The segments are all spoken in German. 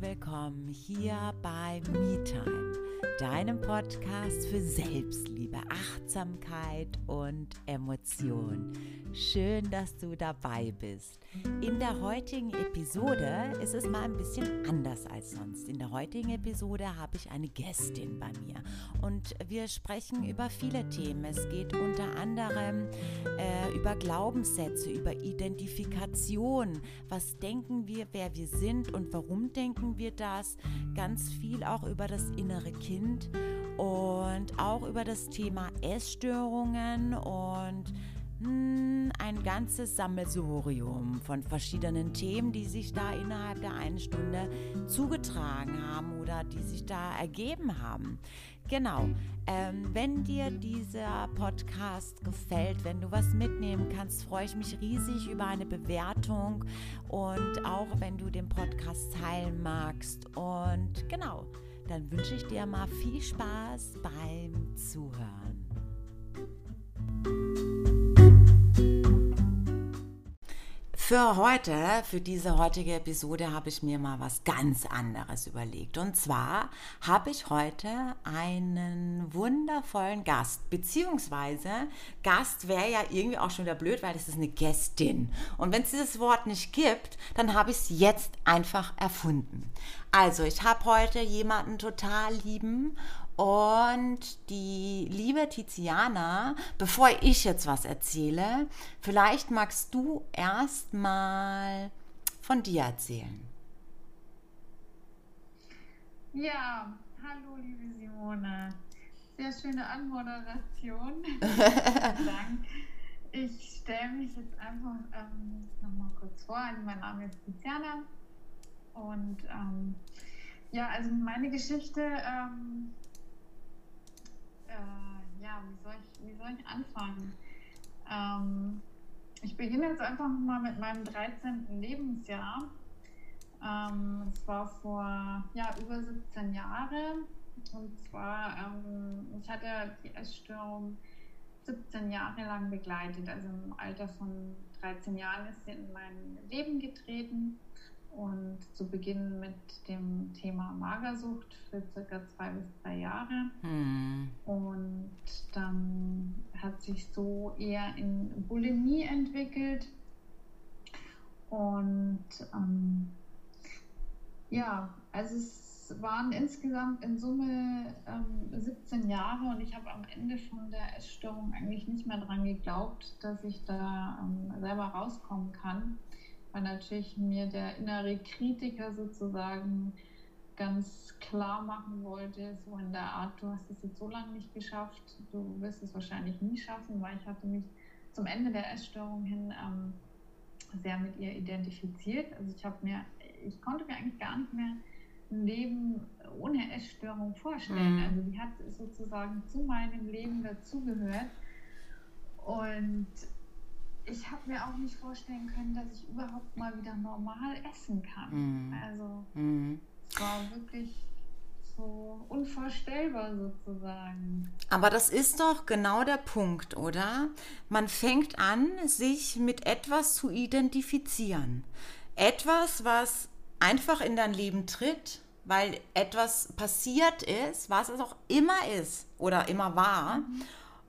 willkommen hier bei MeTime, deinem Podcast für Selbstliebe, Achtsamkeit und Emotion. Schön, dass du dabei bist. In der heutigen Episode ist es mal ein bisschen anders als sonst. In der heutigen Episode habe ich eine Gästin bei mir und wir sprechen über viele Themen. Es geht unter anderem äh, über Glaubenssätze, über Identifikation. Was denken wir, wer wir sind und warum denken wir das? Ganz viel auch über das innere Kind und auch über das Thema Essstörungen und ein ganzes Sammelsurium von verschiedenen Themen, die sich da innerhalb der einen Stunde zugetragen haben oder die sich da ergeben haben. Genau, ähm, wenn dir dieser Podcast gefällt, wenn du was mitnehmen kannst, freue ich mich riesig über eine Bewertung und auch wenn du den Podcast teilen magst. Und genau, dann wünsche ich dir mal viel Spaß beim Zuhören. Für heute, für diese heutige Episode, habe ich mir mal was ganz anderes überlegt. Und zwar habe ich heute einen wundervollen Gast, beziehungsweise Gast wäre ja irgendwie auch schon wieder blöd, weil es ist eine Gästin. Und wenn es dieses Wort nicht gibt, dann habe ich es jetzt einfach erfunden. Also, ich habe heute jemanden total lieben und die liebe Tiziana, bevor ich jetzt was erzähle, vielleicht magst du erst mal von dir erzählen. Ja, hallo liebe Simone. Sehr schöne Anmoderation. Dank. Ich stelle mich jetzt einfach ähm, nochmal kurz vor. Also mein Name ist Tiziana und ähm, ja, also meine Geschichte ähm, äh, ja, wie soll ich, wie soll ich anfangen? Ähm, ich beginne jetzt einfach mal mit meinem 13. Lebensjahr. Ähm, es war vor ja, über 17 Jahren. Und zwar, ähm, ich hatte die Essstörung 17 Jahre lang begleitet. Also im Alter von 13 Jahren ist sie in mein Leben getreten und zu Beginn mit dem Thema Magersucht für circa zwei bis drei Jahre. Hm. Und dann hat sich so eher in Bulimie entwickelt. Und ähm, ja, also es waren insgesamt in Summe ähm, 17 Jahre und ich habe am Ende von der Essstörung eigentlich nicht mehr dran geglaubt, dass ich da ähm, selber rauskommen kann weil natürlich mir der innere Kritiker sozusagen ganz klar machen wollte, so in der Art, du hast es jetzt so lange nicht geschafft, du wirst es wahrscheinlich nie schaffen, weil ich hatte mich zum Ende der Essstörung hin ähm, sehr mit ihr identifiziert. Also ich habe mir, ich konnte mir eigentlich gar nicht mehr ein Leben ohne Essstörung vorstellen. Mhm. Also die hat sozusagen zu meinem Leben dazugehört. Und ich habe mir auch nicht vorstellen können, dass ich überhaupt mal wieder normal essen kann. Mhm. Also mhm. es war wirklich so unvorstellbar sozusagen. Aber das ist doch genau der Punkt, oder? Man fängt an, sich mit etwas zu identifizieren. Etwas, was einfach in dein Leben tritt, weil etwas passiert ist, was es auch immer ist oder immer war. Mhm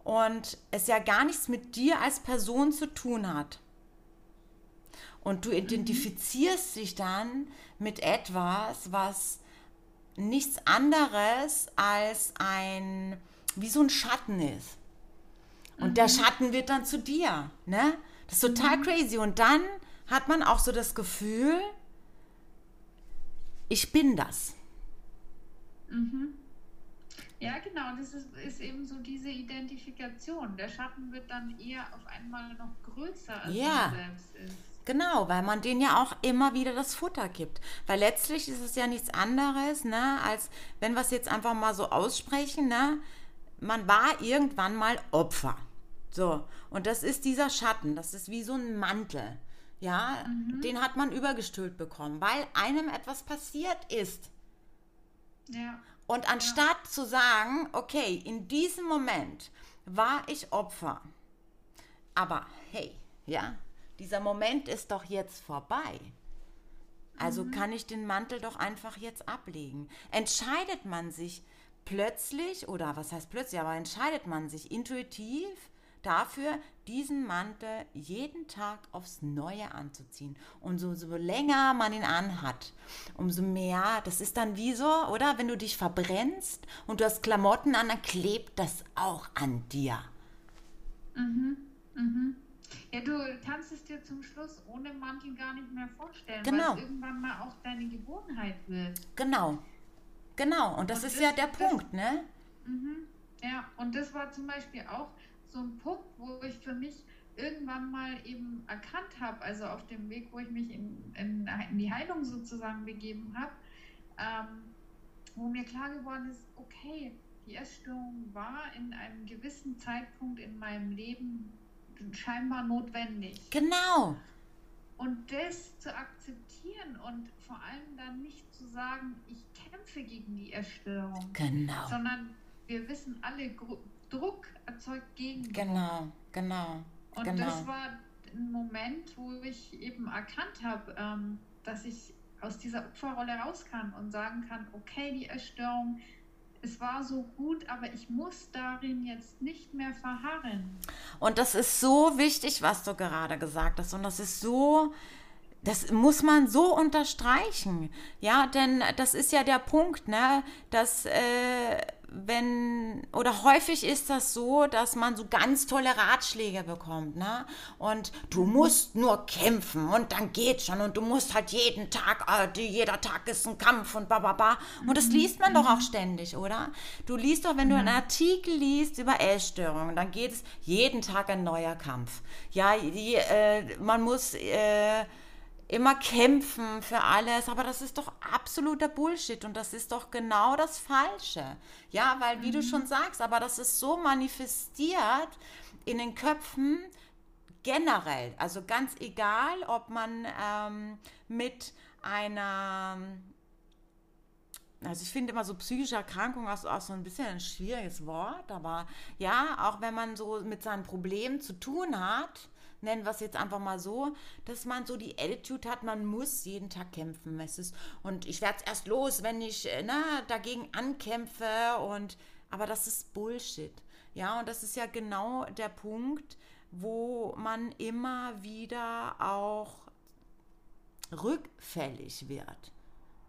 und es ja gar nichts mit dir als Person zu tun hat. Und du identifizierst dich dann mit etwas, was nichts anderes als ein, wie so ein Schatten ist. Und mhm. der Schatten wird dann zu dir. Ne? Das ist total mhm. crazy. Und dann hat man auch so das Gefühl, ich bin das. Mhm. Ja, genau, das ist, ist, eben so diese Identifikation. Der Schatten wird dann eher auf einmal noch größer, als ja. man selbst ist. Genau, weil man denen ja auch immer wieder das Futter gibt. Weil letztlich ist es ja nichts anderes, ne, als wenn wir es jetzt einfach mal so aussprechen, ne, man war irgendwann mal Opfer. So, und das ist dieser Schatten, das ist wie so ein Mantel. Ja, mhm. den hat man übergestülpt bekommen, weil einem etwas passiert ist. Ja. Und anstatt ja. zu sagen, okay, in diesem Moment war ich Opfer, aber hey, ja, dieser Moment ist doch jetzt vorbei. Also mhm. kann ich den Mantel doch einfach jetzt ablegen. Entscheidet man sich plötzlich, oder was heißt plötzlich, aber entscheidet man sich intuitiv dafür, diesen Mantel jeden Tag aufs Neue anzuziehen. Und so, so länger man ihn anhat, umso mehr, das ist dann wie so, oder? Wenn du dich verbrennst und du hast Klamotten an, dann klebt das auch an dir. Mhm, mhm. Ja, du kannst es dir zum Schluss ohne Mantel gar nicht mehr vorstellen, genau. weil es irgendwann mal auch deine Gewohnheit wird. Genau, genau. Und das und ist das, ja der das, Punkt, ne? Mhm. Ja, und das war zum Beispiel auch so ein Punkt, wo ich für mich irgendwann mal eben erkannt habe, also auf dem Weg, wo ich mich in, in, in die Heilung sozusagen begeben habe, ähm, wo mir klar geworden ist, okay, die Essstörung war in einem gewissen Zeitpunkt in meinem Leben scheinbar notwendig. Genau. Und das zu akzeptieren und vor allem dann nicht zu sagen, ich kämpfe gegen die Essstörung. Genau. Sondern wir wissen alle, Druck erzeugt Gegendruck. Genau, genau. Und genau. das war ein Moment, wo ich eben erkannt habe, ähm, dass ich aus dieser Opferrolle raus kann und sagen kann, okay, die Essstörung, es war so gut, aber ich muss darin jetzt nicht mehr verharren. Und das ist so wichtig, was du gerade gesagt hast. Und das ist so, das muss man so unterstreichen. Ja, denn das ist ja der Punkt, ne, dass äh, wenn, oder häufig ist das so, dass man so ganz tolle Ratschläge bekommt, ne? Und du musst nur kämpfen und dann geht schon und du musst halt jeden Tag, äh, jeder Tag ist ein Kampf und bababa. Und das liest man doch auch ständig, oder? Du liest doch, wenn du einen Artikel liest über Essstörungen, dann geht es jeden Tag ein neuer Kampf. Ja, die, äh, man muss, äh, immer kämpfen für alles, aber das ist doch absoluter Bullshit und das ist doch genau das Falsche. Ja, weil wie mhm. du schon sagst, aber das ist so manifestiert in den Köpfen generell, also ganz egal, ob man ähm, mit einer also ich finde immer so psychische Erkrankung ist auch so ein bisschen ein schwieriges Wort, aber ja, auch wenn man so mit seinen Problemen zu tun hat, nennen wir es jetzt einfach mal so, dass man so die Attitude hat, man muss jeden Tag kämpfen. Es und ich werde es erst los, wenn ich äh, na, dagegen ankämpfe. Und, aber das ist Bullshit. Ja, und das ist ja genau der Punkt, wo man immer wieder auch rückfällig wird.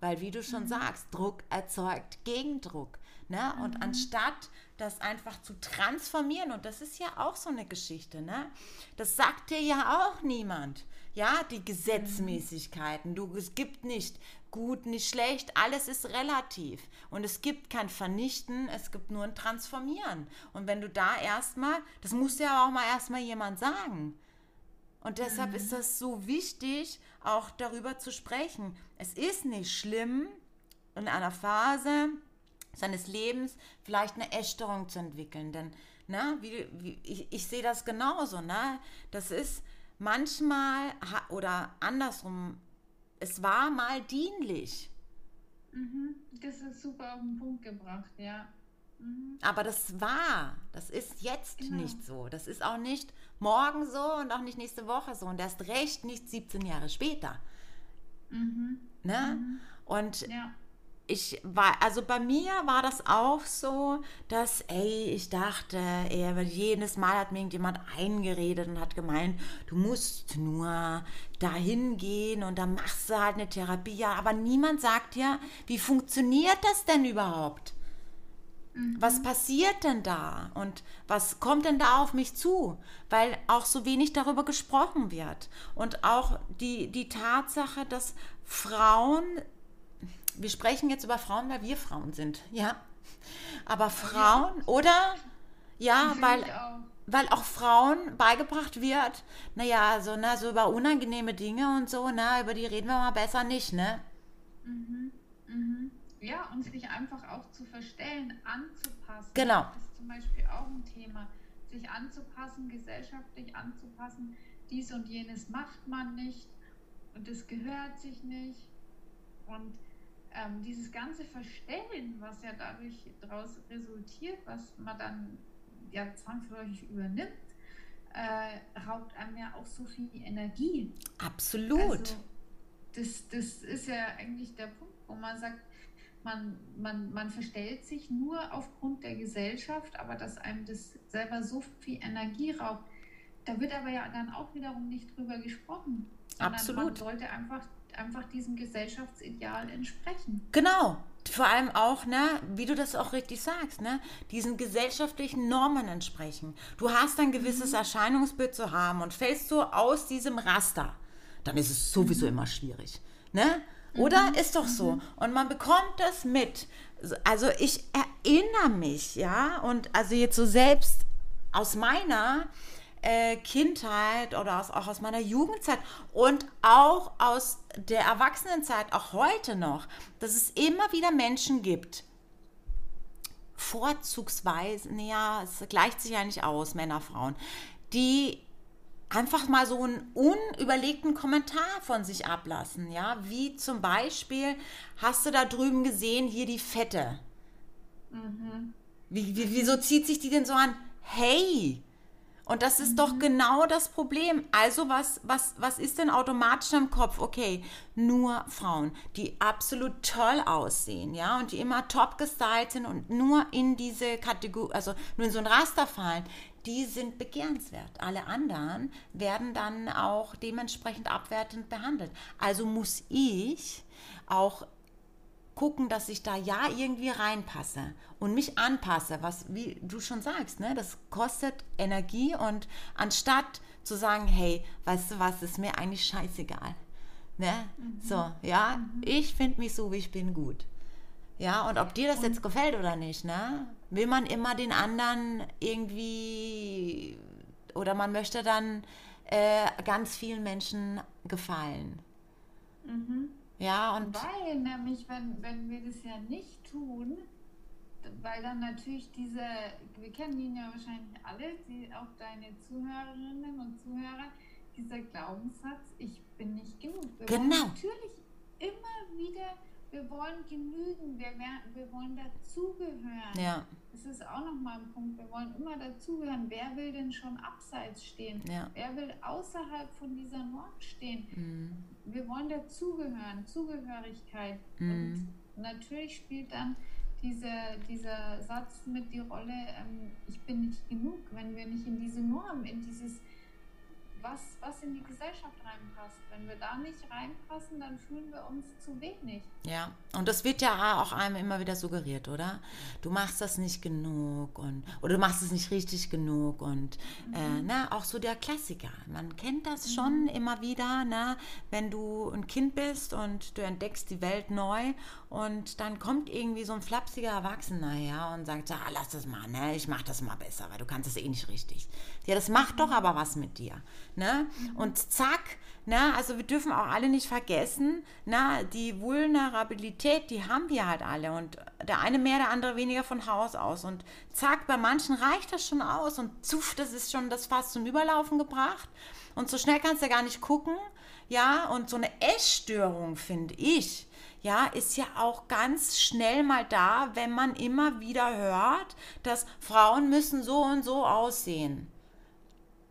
Weil, wie du schon mhm. sagst, Druck erzeugt Gegendruck. Ne? Und mhm. anstatt das einfach zu transformieren, und das ist ja auch so eine Geschichte, ne? das sagt dir ja auch niemand. Ja, die Gesetzmäßigkeiten. Du, es gibt nicht gut, nicht schlecht, alles ist relativ. Und es gibt kein Vernichten, es gibt nur ein Transformieren. Und wenn du da erstmal, das muss ja auch mal erstmal jemand sagen. Und deshalb mhm. ist das so wichtig, auch darüber zu sprechen. Es ist nicht schlimm, in einer Phase seines Lebens vielleicht eine Essstörung zu entwickeln. Denn na, wie, wie, ich, ich sehe das genauso. Ne? Das ist manchmal oder andersrum, es war mal dienlich. Mhm, das ist super auf den Punkt gebracht, ja. Mhm. Aber das war, das ist jetzt genau. nicht so. Das ist auch nicht morgen so und auch nicht nächste Woche so und erst recht nicht 17 Jahre später. Mhm. Ne? Mhm. Und ja ich war, also bei mir war das auch so, dass, ey, ich dachte, ey, jedes Mal hat mir irgendjemand eingeredet und hat gemeint, du musst nur dahin gehen und dann machst du halt eine Therapie. Ja, aber niemand sagt ja, wie funktioniert das denn überhaupt? Mhm. Was passiert denn da und was kommt denn da auf mich zu? Weil auch so wenig darüber gesprochen wird. Und auch die, die Tatsache, dass Frauen wir sprechen jetzt über Frauen, weil wir Frauen sind, ja. Aber Frauen, ja. oder? Ja, weil, auch. weil auch Frauen beigebracht wird, naja, so, ne, so über unangenehme Dinge und so, ne, über die reden wir mal besser nicht, ne? Mhm. Mhm. Ja, und sich einfach auch zu verstellen, anzupassen. Genau. Das ist zum Beispiel auch ein Thema. Sich anzupassen, gesellschaftlich anzupassen. Dies und jenes macht man nicht und das gehört sich nicht. Und ähm, dieses ganze Verstellen, was ja dadurch daraus resultiert, was man dann ja zwangsläufig übernimmt, äh, raubt einem ja auch so viel Energie. Absolut. Also, das, das ist ja eigentlich der Punkt, wo man sagt, man, man, man verstellt sich nur aufgrund der Gesellschaft, aber dass einem das selber so viel Energie raubt. Da wird aber ja dann auch wiederum nicht drüber gesprochen. Absolut. Man sollte einfach, einfach diesem Gesellschaftsideal entsprechen. Genau. Vor allem auch, ne, wie du das auch richtig sagst, ne, diesen gesellschaftlichen Normen entsprechen. Du hast ein gewisses mhm. Erscheinungsbild zu haben und fällst du aus diesem Raster, dann ist es sowieso mhm. immer schwierig. Ne? Oder? Mhm. Ist doch so. Mhm. Und man bekommt das mit. Also ich erinnere mich, ja, und also jetzt so selbst aus meiner äh, Kindheit oder aus, auch aus meiner Jugendzeit und auch aus der Erwachsenenzeit, auch heute noch, dass es immer wieder Menschen gibt, vorzugsweise, naja, es gleicht sich ja nicht aus, Männer, Frauen, die einfach mal so einen unüberlegten Kommentar von sich ablassen, ja, wie zum Beispiel, hast du da drüben gesehen, hier die Fette? Mhm. Wie, wie, wieso zieht sich die denn so an? Hey, und das ist doch genau das Problem. Also was, was, was ist denn automatisch im Kopf? Okay, nur Frauen, die absolut toll aussehen, ja, und die immer top gestylt sind und nur in diese Kategorie, also nur in so ein Raster fallen, die sind begehrenswert. Alle anderen werden dann auch dementsprechend abwertend behandelt. Also muss ich auch gucken, dass ich da ja irgendwie reinpasse und mich anpasse, was, wie du schon sagst, ne, das kostet Energie und anstatt zu sagen, hey, weißt du was, ist mir eigentlich scheißegal. Ne? Mhm. So, ja, mhm. ich finde mich so, wie ich bin, gut. Ja, und ob dir das und jetzt gefällt oder nicht, ne? Will man immer den anderen irgendwie oder man möchte dann äh, ganz vielen Menschen gefallen. Mhm. Ja, und. Weil nämlich, wenn, wenn wir das ja nicht tun, weil dann natürlich diese, wir kennen ihn ja wahrscheinlich alle, die, auch deine Zuhörerinnen und Zuhörer, dieser Glaubenssatz, ich bin nicht genug. Wir genau. natürlich immer wieder wir wollen genügen, wir, wir wollen dazugehören. Ja. Das ist auch nochmal ein Punkt. Wir wollen immer dazugehören. Wer will denn schon abseits stehen? Ja. Wer will außerhalb von dieser Norm stehen? Mhm. Wir wollen dazugehören, Zugehörigkeit. Mhm. Und natürlich spielt dann diese, dieser Satz mit die Rolle, ähm, ich bin nicht genug, wenn wir nicht in diese Norm, in dieses was, was in die Gesellschaft reinpasst. Wenn wir da nicht reinpassen, dann fühlen wir uns zu wenig. Ja, und das wird ja auch einem immer wieder suggeriert, oder? Du machst das nicht genug und oder du machst es nicht richtig genug und mhm. äh, na, auch so der Klassiker. Man kennt das mhm. schon immer wieder, na, wenn du ein Kind bist und du entdeckst die Welt neu und dann kommt irgendwie so ein flapsiger Erwachsener her und sagt, ah, lass das mal, ne? ich mach das mal besser, weil du kannst es eh nicht richtig. Ja, das macht doch aber was mit dir. Ne? Und zack, ne? also wir dürfen auch alle nicht vergessen, ne? die Vulnerabilität, die haben wir halt alle. Und der eine mehr, der andere weniger von Haus aus. Und zack, bei manchen reicht das schon aus. Und zuff, das ist schon das fast zum Überlaufen gebracht. Und so schnell kannst du gar nicht gucken. Ja, und so eine Essstörung, finde ich, ja, ist ja auch ganz schnell mal da, wenn man immer wieder hört, dass Frauen müssen so und so aussehen.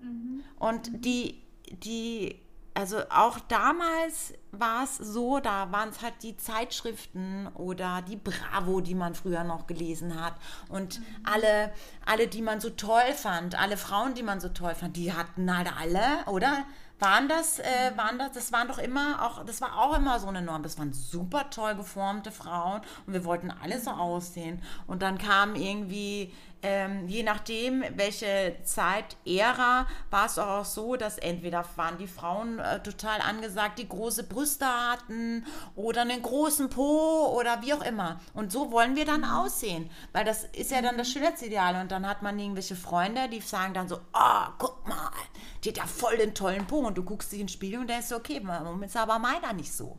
Mhm. Und die, die, also auch damals war es so, da waren es halt die Zeitschriften oder die Bravo, die man früher noch gelesen hat. Und mhm. alle, alle, die man so toll fand, alle Frauen, die man so toll fand, die hatten halt alle, oder? waren das, äh, waren das, das waren doch immer auch, das war auch immer so eine Norm. Das waren super toll geformte Frauen und wir wollten alle so aussehen. Und dann kam irgendwie ähm, je nachdem, welche Zeit, Ära, war es auch so, dass entweder waren die Frauen äh, total angesagt, die große Brüste hatten oder einen großen Po oder wie auch immer. Und so wollen wir dann aussehen, weil das ist ja dann das Schönheitsideal. Und dann hat man irgendwelche Freunde, die sagen dann so, oh, guck mal, die hat ja voll den tollen Po. Und du guckst dich ins Spiegel und denkst, okay, warum ist aber meiner nicht so?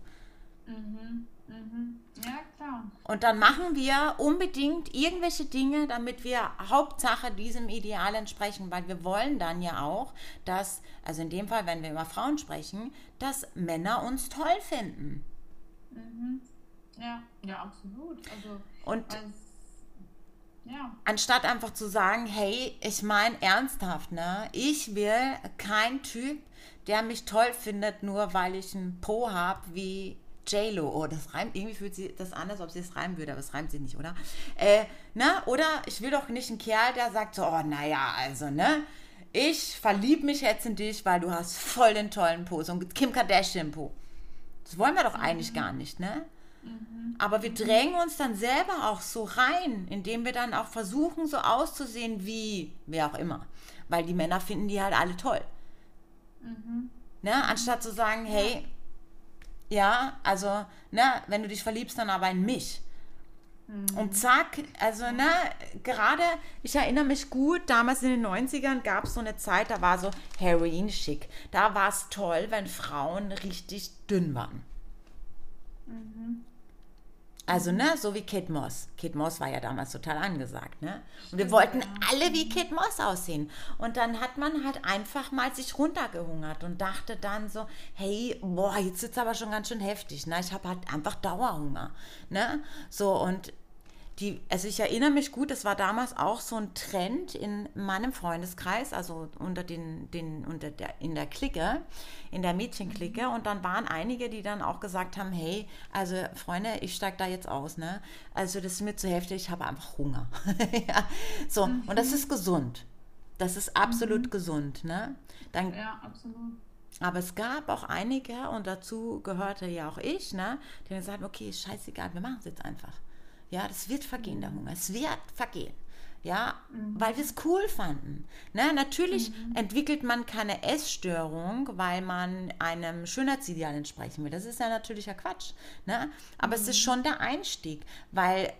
Mhm. Mhm. Ja, klar. Und dann machen wir unbedingt irgendwelche Dinge, damit wir Hauptsache diesem Ideal entsprechen, weil wir wollen dann ja auch, dass, also in dem Fall, wenn wir über Frauen sprechen, dass Männer uns toll finden. Mhm. Ja, ja, absolut. Also, und Ja. Anstatt einfach zu sagen, hey, ich meine ernsthaft, ne? Ich will kein Typ, der mich toll findet, nur weil ich einen Po habe wie J-Lo. Oh, das reimt, irgendwie fühlt sie das an, als ob sie es reimen würde, aber es reimt sie nicht, oder? Äh, ne? Oder ich will doch nicht einen Kerl, der sagt so, oh, naja, also, ne? Ich verlieb mich jetzt in dich, weil du hast voll den tollen Po, so ein Kim Kardashian-Po. Das wollen wir doch eigentlich gar nicht, ne? Aber wir drängen uns dann selber auch so rein, indem wir dann auch versuchen, so auszusehen wie wer auch immer. Weil die Männer finden die halt alle toll. Ne? Anstatt zu sagen, hey, ja, also, ne, wenn du dich verliebst, dann aber in mich. Und zack, also, ne, gerade, ich erinnere mich gut, damals in den 90ern gab es so eine Zeit, da war so Heroin-schick. Da war es toll, wenn Frauen richtig dünn waren. Also, ne, so wie Kate Moss. Kate Moss war ja damals total angesagt, ne? Und wir wollten alle wie Kate Moss aussehen. Und dann hat man halt einfach mal sich runtergehungert und dachte dann so, hey, boah, jetzt ist aber schon ganz schön heftig, ne? Ich habe halt einfach Dauerhunger, ne? So, und die, also ich erinnere mich gut, das war damals auch so ein Trend in meinem Freundeskreis, also unter den, den unter der, in der Clique, in der Mädchenklicke. Und dann waren einige, die dann auch gesagt haben, hey, also Freunde, ich steige da jetzt aus, ne? Also das ist mir zu heftig, ich habe einfach Hunger. ja, so, und das ist gesund. Das ist absolut gesund, ne? Dann, Ja, absolut. aber es gab auch einige, und dazu gehörte ja auch ich, ne, die gesagt haben, okay, scheißegal, wir machen es jetzt einfach. Ja, das wird vergehen, der Hunger. Es wird vergehen. Ja, weil wir es cool fanden. Ne, natürlich entwickelt man keine Essstörung, weil man einem Schönheitsideal entsprechen will. Das ist ja natürlicher Quatsch. Ne? Aber es ist schon der Einstieg, weil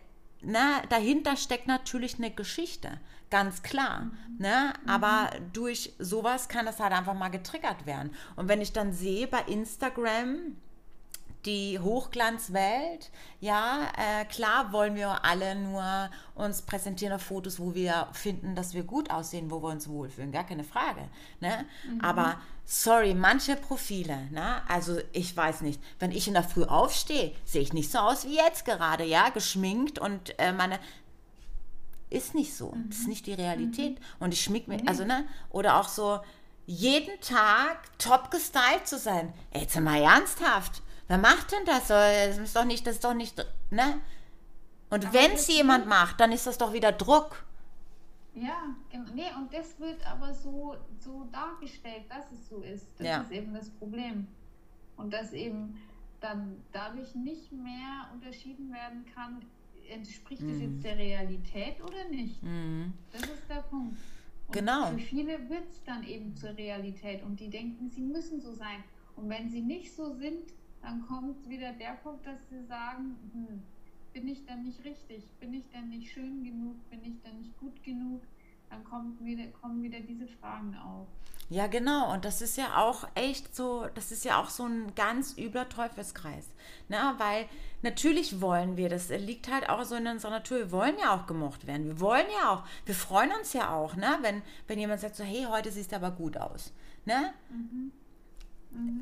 na, dahinter steckt natürlich eine Geschichte, ganz klar. Ne? Aber durch sowas kann das halt einfach mal getriggert werden. Und wenn ich dann sehe bei Instagram, die Hochglanzwelt, ja, äh, klar wollen wir alle nur uns präsentieren auf Fotos, wo wir finden, dass wir gut aussehen, wo wir uns wohlfühlen, gar keine Frage. Ne? Aber sorry, manche Profile, ne? also ich weiß nicht, wenn ich in der Früh aufstehe, sehe ich nicht so aus wie jetzt gerade, ja, geschminkt und äh, meine ist nicht so. Das ist nicht die Realität. Und ich schmick mir, also, ne? Oder auch so, jeden Tag top gestylt zu sein. Ey, jetzt mal ernsthaft. Wer macht denn das? Das ist doch nicht, das ist doch nicht, ne? Und wenn das es jemand macht, dann ist das doch wieder Druck. Ja, genau. Nee, und das wird aber so, so dargestellt, dass es so ist. Das Ja. ist eben das Problem. Und dass eben dann dadurch nicht mehr unterschieden werden kann, entspricht es Mhm. jetzt der Realität oder nicht. Das ist der Punkt. Und Genau. Für viele wird es dann eben zur Realität und die denken, sie müssen so sein. Und wenn sie nicht so sind, dann kommt wieder der Punkt, dass sie sagen, hm, bin ich denn nicht richtig? Bin ich denn nicht schön genug? Bin ich denn nicht gut genug? Dann kommt wieder, kommen wieder diese Fragen auf. Ja, genau. Und das ist ja auch echt so, das ist ja auch so ein ganz übler Teufelskreis. Ne? Weil natürlich wollen wir, das liegt halt auch so in unserer Natur, wir wollen ja auch gemocht werden. Wir wollen ja auch, wir freuen uns ja auch, ne? wenn, wenn jemand sagt so, hey, heute siehst du aber gut aus. Ne?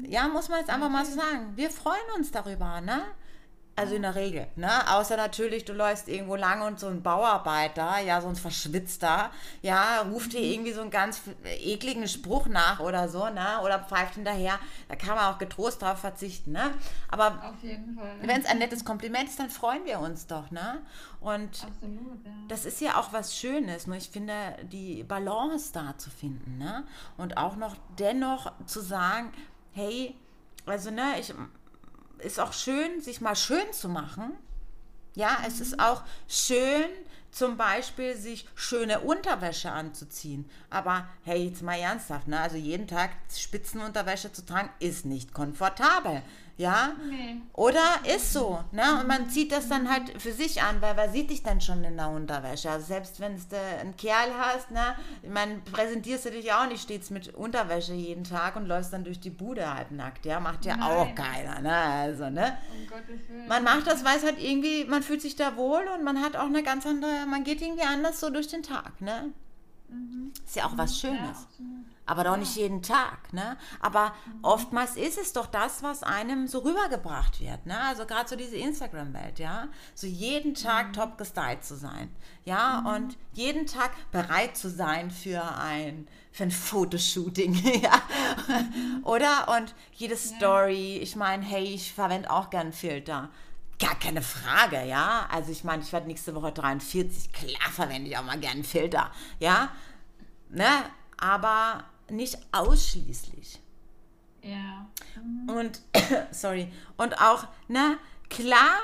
Ja, muss man jetzt einfach mal so sagen. Wir freuen uns darüber, ne? Also in der Regel, ne? Außer natürlich, du läufst irgendwo lang und so ein Bauarbeiter, ja, so ein Verschwitzter, ja, ruft dir irgendwie so einen ganz ekligen Spruch nach oder so, ne? Oder pfeift hinterher. Da kann man auch getrost drauf verzichten, ne? Aber wenn es ein nettes Kompliment ist, dann freuen wir uns doch, ne? Und Absolut, ja. das ist ja auch was Schönes. Nur ich finde, die Balance da zu finden, ne? Und auch noch dennoch zu sagen, hey, also ne, ich ist auch schön, sich mal schön zu machen. Ja, es ist auch schön, zum Beispiel sich schöne Unterwäsche anzuziehen. Aber hey, jetzt mal ernsthaft, ne? Also jeden Tag Spitzenunterwäsche zu tragen, ist nicht komfortabel. Ja? Nee. Oder ist so, ne? Und man zieht das dann halt für sich an, weil wer sieht dich denn schon in der Unterwäsche? Also selbst wenn du einen Kerl hast, ne? Meine, präsentierst du dich auch nicht stets mit Unterwäsche jeden Tag und läufst dann durch die Bude halbnackt, ja? Macht ja auch Nein. keiner, ne? Also, ne? Um. Man macht das, weil es halt irgendwie, man fühlt sich da wohl und man hat auch eine ganz andere, man geht irgendwie anders so durch den Tag, ne? Mhm. Ist ja auch was Schönes. Ja, aber doch nicht jeden Tag, ne? Aber mhm. oftmals ist es doch das, was einem so rübergebracht wird, ne? Also gerade so diese Instagram-Welt, ja? So jeden Tag mhm. top gestylt zu sein, ja? Mhm. Und jeden Tag bereit zu sein für ein, für ein Fotoshooting, ja? Mhm. Oder? Und jede Story, ich meine, hey, ich verwende auch gern Filter. Gar keine Frage, ja. Also ich meine, ich werde nächste Woche 43, klar verwende ich auch mal gerne einen Filter, ja. Ne? Aber nicht ausschließlich. Ja. Mhm. Und, sorry, und auch, ne, klar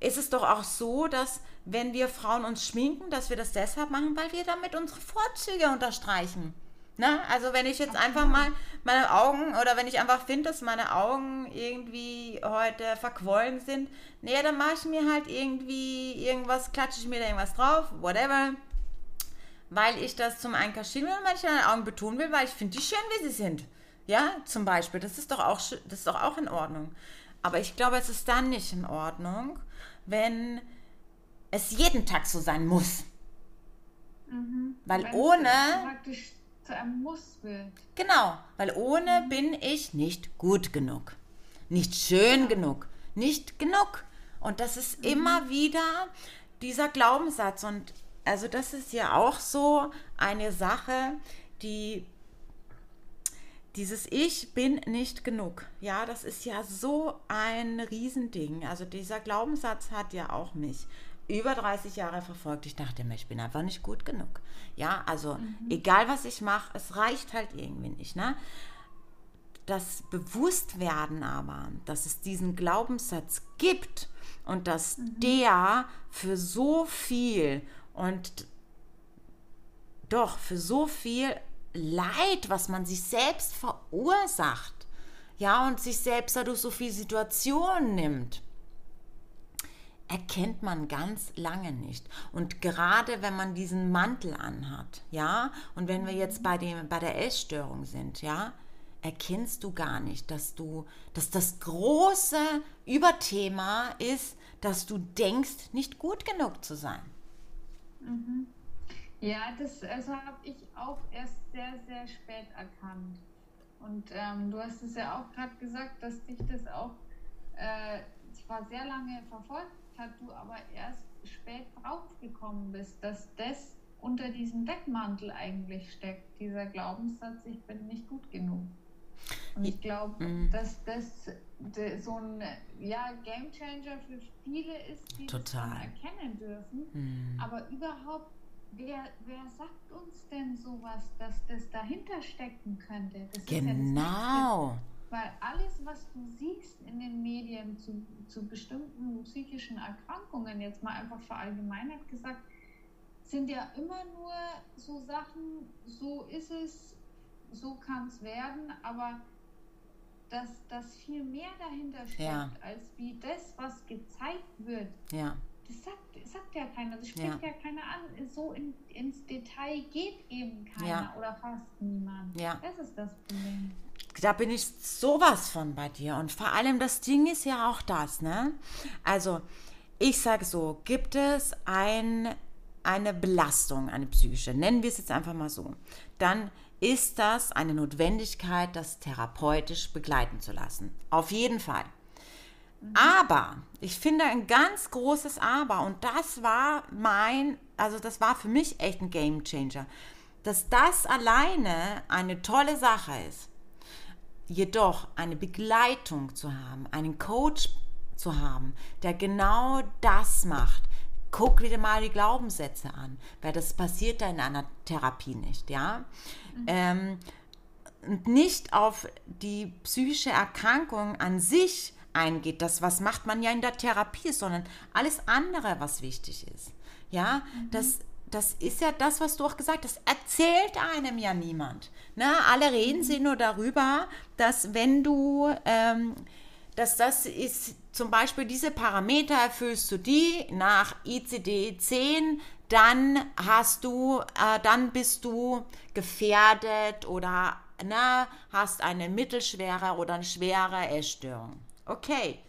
ist es doch auch so, dass wenn wir Frauen uns schminken, dass wir das deshalb machen, weil wir damit unsere Vorzüge unterstreichen. Ne? Also wenn ich jetzt einfach mal meine Augen oder wenn ich einfach finde, dass meine Augen irgendwie heute verquollen sind, naja, dann mache ich mir halt irgendwie irgendwas, klatsche ich mir da irgendwas drauf, whatever. Weil ich das zum einen kaschieren will und weil ich meine Augen betonen will, weil ich finde die schön, wie sie sind. Ja, zum Beispiel. Das ist doch auch, das ist doch auch in Ordnung. Aber ich glaube, es ist dann nicht in Ordnung, wenn es jeden Tag so sein muss. Mhm. Weil wenn ohne zu einem Muss wird. Genau, weil ohne bin ich nicht gut genug. Nicht schön ja. genug. Nicht genug. Und das ist mhm. immer wieder dieser Glaubenssatz. Und also das ist ja auch so eine Sache, die dieses Ich bin nicht genug. Ja, das ist ja so ein Riesending. Also dieser Glaubenssatz hat ja auch mich über 30 Jahre verfolgt. Ich dachte mir, ich bin einfach nicht gut genug. Ja, also mhm. egal was ich mache, es reicht halt irgendwie nicht. Ne? Das Bewusstwerden aber, dass es diesen Glaubenssatz gibt und dass mhm. der für so viel und doch für so viel Leid, was man sich selbst verursacht, ja, und sich selbst dadurch so viel Situationen nimmt, erkennt man ganz lange nicht. Und gerade wenn man diesen Mantel anhat, ja, und wenn wir jetzt bei, dem, bei der Essstörung sind, ja, erkennst du gar nicht, dass du, dass das große Überthema ist, dass du denkst, nicht gut genug zu sein. Mhm. Ja, das also habe ich auch erst sehr, sehr spät erkannt. Und ähm, du hast es ja auch gerade gesagt, dass dich das auch äh, zwar sehr lange verfolgt hat, du aber erst spät draufgekommen bist, dass das unter diesem Deckmantel eigentlich steckt, dieser Glaubenssatz, ich bin nicht gut genug. Und ich glaube, mm. dass das so ein ja, Game Changer für viele ist, die Total. erkennen dürfen. Mm. Aber überhaupt, wer, wer sagt uns denn sowas, dass das dahinter stecken könnte? Das genau. Weil alles, was du siehst in den Medien zu, zu bestimmten psychischen Erkrankungen, jetzt mal einfach verallgemeinert gesagt, sind ja immer nur so Sachen, so ist es, so kann es werden, aber dass das viel mehr dahinter steckt, ja. als wie das, was gezeigt wird. Ja. Das sagt, sagt ja keiner, das spricht ja, ja keiner an. So in, ins Detail geht eben keiner ja. oder fast niemand. Ja. Das ist das Problem da bin ich sowas von bei dir. Und vor allem das Ding ist ja auch das, ne? Also, ich sage so, gibt es ein, eine Belastung, eine psychische, nennen wir es jetzt einfach mal so, dann ist das eine Notwendigkeit, das therapeutisch begleiten zu lassen. Auf jeden Fall. Aber, ich finde ein ganz großes Aber, und das war mein, also das war für mich echt ein Game Changer, dass das alleine eine tolle Sache ist Jedoch eine Begleitung zu haben, einen Coach zu haben, der genau das macht. Guck wieder mal die Glaubenssätze an, weil das passiert da in einer Therapie nicht, ja. Mhm. Ähm, nicht auf die psychische Erkrankung an sich eingeht, das was macht man ja in der Therapie, sondern alles andere, was wichtig ist. Ja, mhm. das das ist ja das, was du auch gesagt hast. Erzählt einem ja niemand. Ne? Alle reden sie nur darüber, dass wenn du, ähm, dass das ist zum Beispiel diese Parameter erfüllst du die nach ICD 10, dann hast du, äh, dann bist du gefährdet oder ne, hast eine mittelschwere oder eine schwere Essstörung. Okay.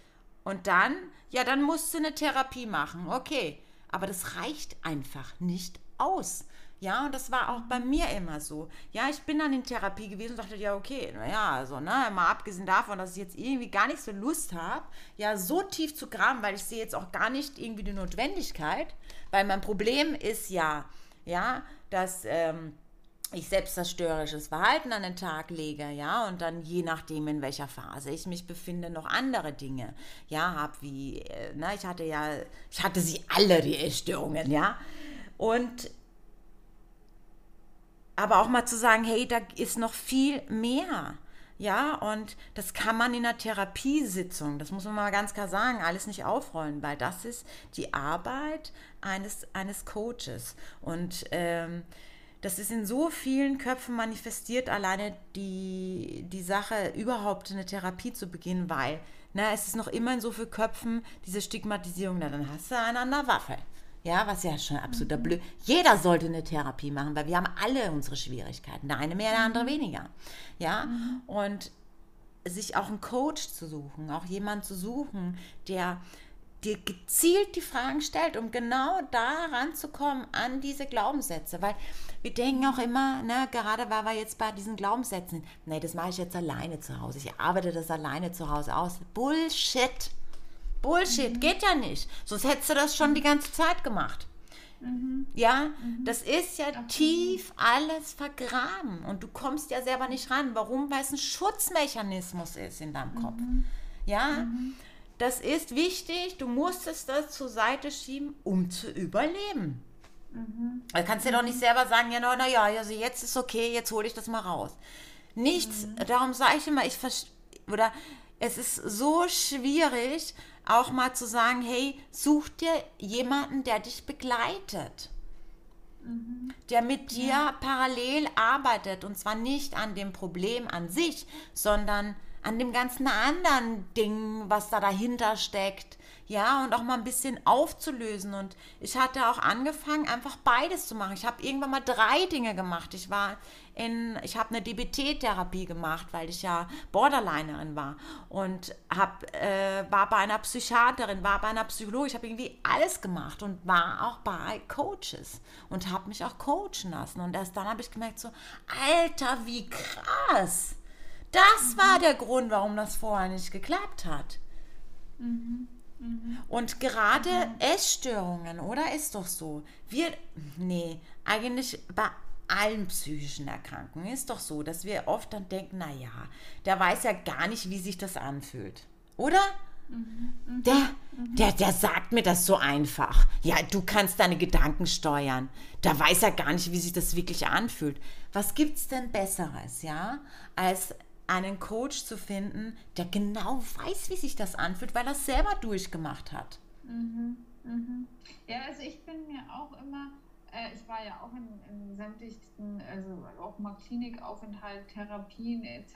Und dann, ja, dann musst du eine Therapie machen. Okay. Aber das reicht einfach nicht aus. Ja, und das war auch bei mir immer so. Ja, ich bin dann in Therapie gewesen und dachte, ja, okay, naja, also, ne, mal abgesehen davon, dass ich jetzt irgendwie gar nicht so Lust habe, ja, so tief zu graben, weil ich sehe jetzt auch gar nicht irgendwie die Notwendigkeit, weil mein Problem ist ja, ja, dass, ähm, ich selbstzerstörerisches Verhalten an den Tag lege, ja, und dann je nachdem, in welcher Phase ich mich befinde, noch andere Dinge, ja, habe, wie, äh, ne, ich hatte ja, ich hatte sie alle, die Essstörungen, ja, und aber auch mal zu sagen, hey, da ist noch viel mehr, ja, und das kann man in einer Therapiesitzung, das muss man mal ganz klar sagen, alles nicht aufrollen, weil das ist die Arbeit eines, eines Coaches und ähm, das ist in so vielen Köpfen manifestiert, alleine die, die Sache, überhaupt eine Therapie zu beginnen, weil na, es ist noch immer in so vielen Köpfen diese Stigmatisierung, na, dann hast du einen an der Waffe. Ja, was ja schon absoluter mhm. Blöd. Jeder sollte eine Therapie machen, weil wir haben alle unsere Schwierigkeiten. Der eine mehr, der andere weniger. Ja, mhm. und sich auch einen Coach zu suchen, auch jemanden zu suchen, der dir gezielt die Fragen stellt, um genau da ranzukommen an diese Glaubenssätze. Weil wir denken auch immer, ne, gerade weil wir jetzt bei diesen Glaubenssätzen, nee, das mache ich jetzt alleine zu Hause. Ich arbeite das alleine zu Hause aus. Bullshit. Bullshit, mhm. geht ja nicht. Sonst hättest du das schon die ganze Zeit gemacht. Mhm. Ja, mhm. das ist ja Absolut. tief alles vergraben und du kommst ja selber nicht ran. Warum? Weil es ein Schutzmechanismus ist in deinem Kopf. Mhm. Ja, mhm. das ist wichtig. Du musstest das zur Seite schieben, um zu überleben. Mhm. Also kannst du dir doch nicht selber sagen, ja, na, na ja, also jetzt ist okay, jetzt hole ich das mal raus. Nichts, mhm. darum sage ich immer, ich oder es ist so schwierig, auch mal zu sagen, hey, such dir jemanden, der dich begleitet. Mhm. Der mit dir ja. parallel arbeitet und zwar nicht an dem Problem an sich, sondern an dem ganzen anderen Ding, was da dahinter steckt ja, und auch mal ein bisschen aufzulösen. Und ich hatte auch angefangen, einfach beides zu machen. Ich habe irgendwann mal drei Dinge gemacht. Ich war in, ich habe eine DBT-Therapie gemacht, weil ich ja Borderlinerin war und hab, äh, war bei einer Psychiaterin, war bei einer Psychologin. Ich habe irgendwie alles gemacht und war auch bei Coaches und habe mich auch coachen lassen. Und erst dann habe ich gemerkt, so, Alter, wie krass. Das war der Grund, warum das vorher nicht geklappt hat. Mhm. Und gerade mhm. Essstörungen, oder? Ist doch so. Wir, nee, eigentlich bei allen psychischen Erkrankungen ist doch so, dass wir oft dann denken, naja, der weiß ja gar nicht, wie sich das anfühlt. Oder? Mhm. Mhm. Der, mhm. der, der sagt mir das so einfach. Ja, du kannst deine Gedanken steuern. Da weiß er gar nicht, wie sich das wirklich anfühlt. Was gibt's denn Besseres, ja, als einen Coach zu finden, der genau weiß, wie sich das anfühlt, weil er es selber durchgemacht hat. Mhm, mhm. Ja, also ich bin mir auch immer, äh, ich war ja auch in, in sämtlichsten, also auch mal Klinikaufenthalt, Therapien etc.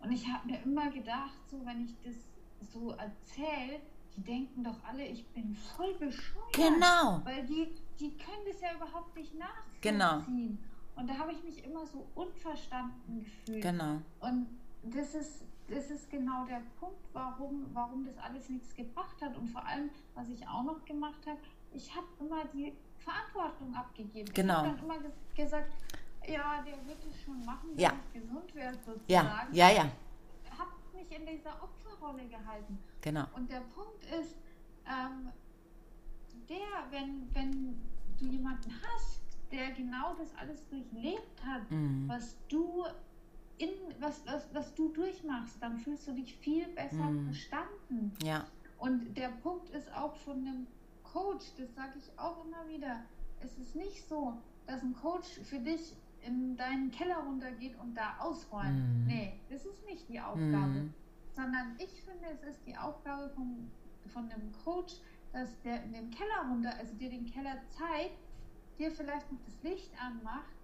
Und ich habe mir immer gedacht, so wenn ich das so erzähle, die denken doch alle, ich bin voll bescheuert. Genau. Weil die, die können das ja überhaupt nicht nachvollziehen. Genau. Und da habe ich mich immer so unverstanden gefühlt. Genau. Und das ist, das ist genau der Punkt, warum, warum das alles nichts gebracht hat. Und vor allem, was ich auch noch gemacht habe, ich habe immer die Verantwortung abgegeben. Genau. Ich habe dann immer gesagt, ja, der wird es schon machen, wenn ja. ich gesund werde, sozusagen. Ja, ja, ja. Habe mich in dieser Opferrolle gehalten. Genau. Und der Punkt ist, ähm, der, wenn, wenn du jemanden hast, der genau das alles durchlebt hat, mhm. was du in, was, was, was du durchmachst, dann fühlst du dich viel besser mhm. verstanden. Ja. Und der Punkt ist auch von einem Coach, das sage ich auch immer wieder, es ist nicht so, dass ein Coach für dich in deinen Keller runtergeht und da ausräumt. Mhm. Nee, das ist nicht die Aufgabe. Mhm. Sondern ich finde, es ist die Aufgabe von, von einem Coach, dass der in den Keller runter, also dir den Keller zeigt, dir vielleicht noch das Licht anmacht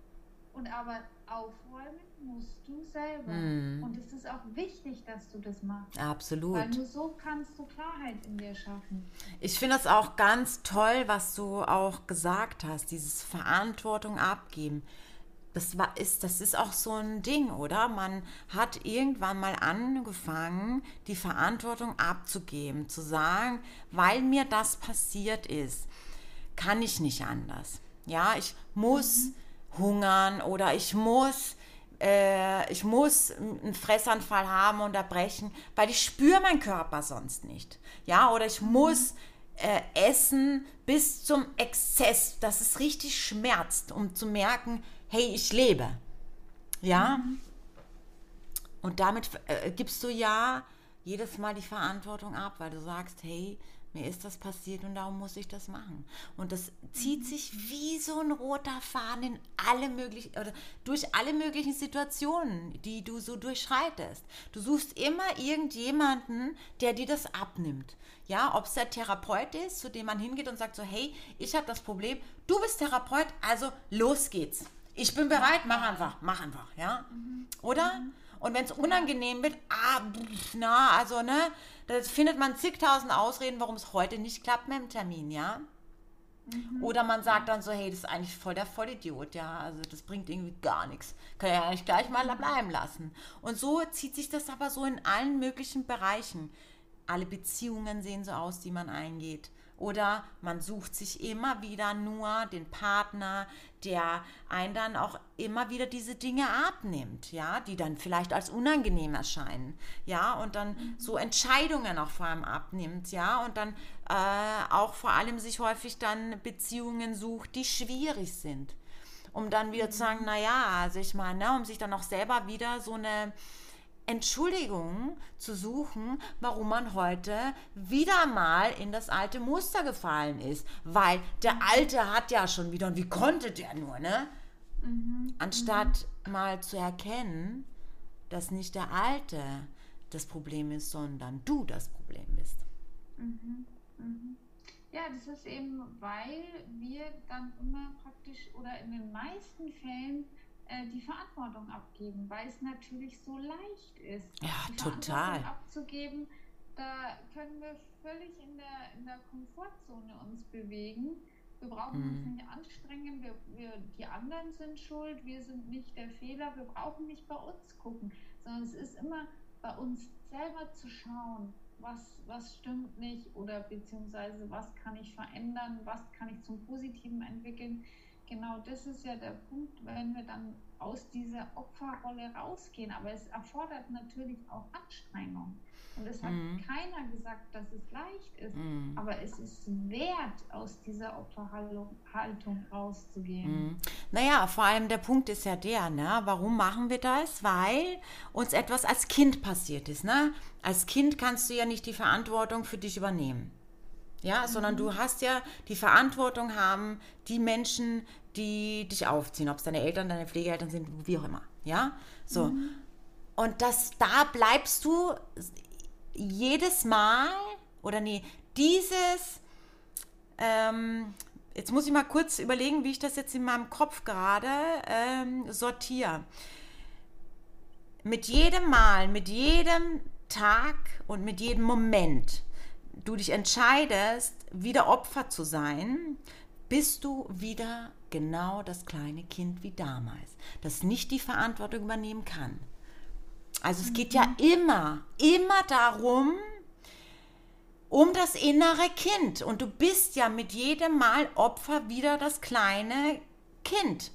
und aber aufräumen musst du selber. Mm. Und es ist auch wichtig, dass du das machst. Absolut. Weil nur so kannst du Klarheit in dir schaffen. Ich finde das auch ganz toll, was du auch gesagt hast, dieses Verantwortung abgeben. Das, war, ist, das ist auch so ein Ding, oder? Man hat irgendwann mal angefangen, die Verantwortung abzugeben, zu sagen, weil mir das passiert ist, kann ich nicht anders. Ja, ich muss mhm. Hungern oder ich muss äh, ich muss einen Fressanfall haben, unterbrechen, weil ich spüre meinen Körper sonst nicht. Ja, oder ich muss äh, essen bis zum Exzess, dass es richtig schmerzt, um zu merken, hey, ich lebe. Ja. Und damit äh, gibst du ja jedes Mal die Verantwortung ab, weil du sagst, hey, mir ist das passiert und darum muss ich das machen. Und das zieht mhm. sich wie so ein roter Faden in alle möglichen oder durch alle möglichen Situationen, die du so durchschreitest. Du suchst immer irgendjemanden, der dir das abnimmt. Ja, ob es der Therapeut ist, zu dem man hingeht und sagt so, hey, ich habe das Problem, du bist Therapeut, also los geht's. Ich bin bereit, mach einfach, mach einfach, ja? Mhm. Oder? Mhm. Und wenn es unangenehm wird, ah, na, also, ne, da findet man zigtausend Ausreden, warum es heute nicht klappt mit dem Termin, ja? Mhm. Oder man sagt dann so, hey, das ist eigentlich voll der Vollidiot, ja, also das bringt irgendwie gar nichts. Kann ja eigentlich gleich mal bleiben lassen. Und so zieht sich das aber so in allen möglichen Bereichen. Alle Beziehungen sehen so aus, die man eingeht. Oder man sucht sich immer wieder nur den Partner, der einen dann auch immer wieder diese Dinge abnimmt, ja, die dann vielleicht als unangenehm erscheinen, ja, und dann mhm. so Entscheidungen auch vor allem abnimmt, ja, und dann äh, auch vor allem sich häufig dann Beziehungen sucht, die schwierig sind, um dann wieder zu sagen, mhm. naja, also ich meine, ne, um sich dann auch selber wieder so eine Entschuldigung zu suchen, warum man heute wieder mal in das alte Muster gefallen ist. Weil der Alte hat ja schon wieder, und wie konnte der nur, ne? Mhm. Anstatt mhm. mal zu erkennen, dass nicht der Alte das Problem ist, sondern du das Problem bist. Mhm. Mhm. Ja, das ist eben, weil wir dann immer praktisch oder in den meisten Fällen die Verantwortung abgeben, weil es natürlich so leicht ist. Ja, die total. abzugeben, da können wir völlig in der, in der Komfortzone uns bewegen. Wir brauchen mhm. uns nicht anstrengen, wir, wir, die anderen sind schuld, wir sind nicht der Fehler, wir brauchen nicht bei uns gucken, sondern es ist immer bei uns selber zu schauen, was, was stimmt nicht oder beziehungsweise was kann ich verändern, was kann ich zum Positiven entwickeln genau das ist ja der Punkt, wenn wir dann aus dieser Opferrolle rausgehen. Aber es erfordert natürlich auch Anstrengung. Und es hat mhm. keiner gesagt, dass es leicht ist. Mhm. Aber es ist wert, aus dieser Opferhaltung rauszugehen. Mhm. Naja, vor allem der Punkt ist ja der, ne? warum machen wir das? Weil uns etwas als Kind passiert ist. Ne? Als Kind kannst du ja nicht die Verantwortung für dich übernehmen ja, sondern du mhm. hast ja die Verantwortung haben, die Menschen, die dich aufziehen, ob es deine Eltern, deine Pflegeeltern sind, wie auch immer, ja, so. Mhm. Und das, da bleibst du jedes Mal, oder nee, dieses, ähm, jetzt muss ich mal kurz überlegen, wie ich das jetzt in meinem Kopf gerade ähm, sortiere. Mit jedem Mal, mit jedem Tag und mit jedem Moment du dich entscheidest, wieder Opfer zu sein, bist du wieder genau das kleine Kind wie damals, das nicht die Verantwortung übernehmen kann. Also es geht ja mhm. immer, immer darum, um das innere Kind. Und du bist ja mit jedem Mal Opfer wieder das kleine Kind.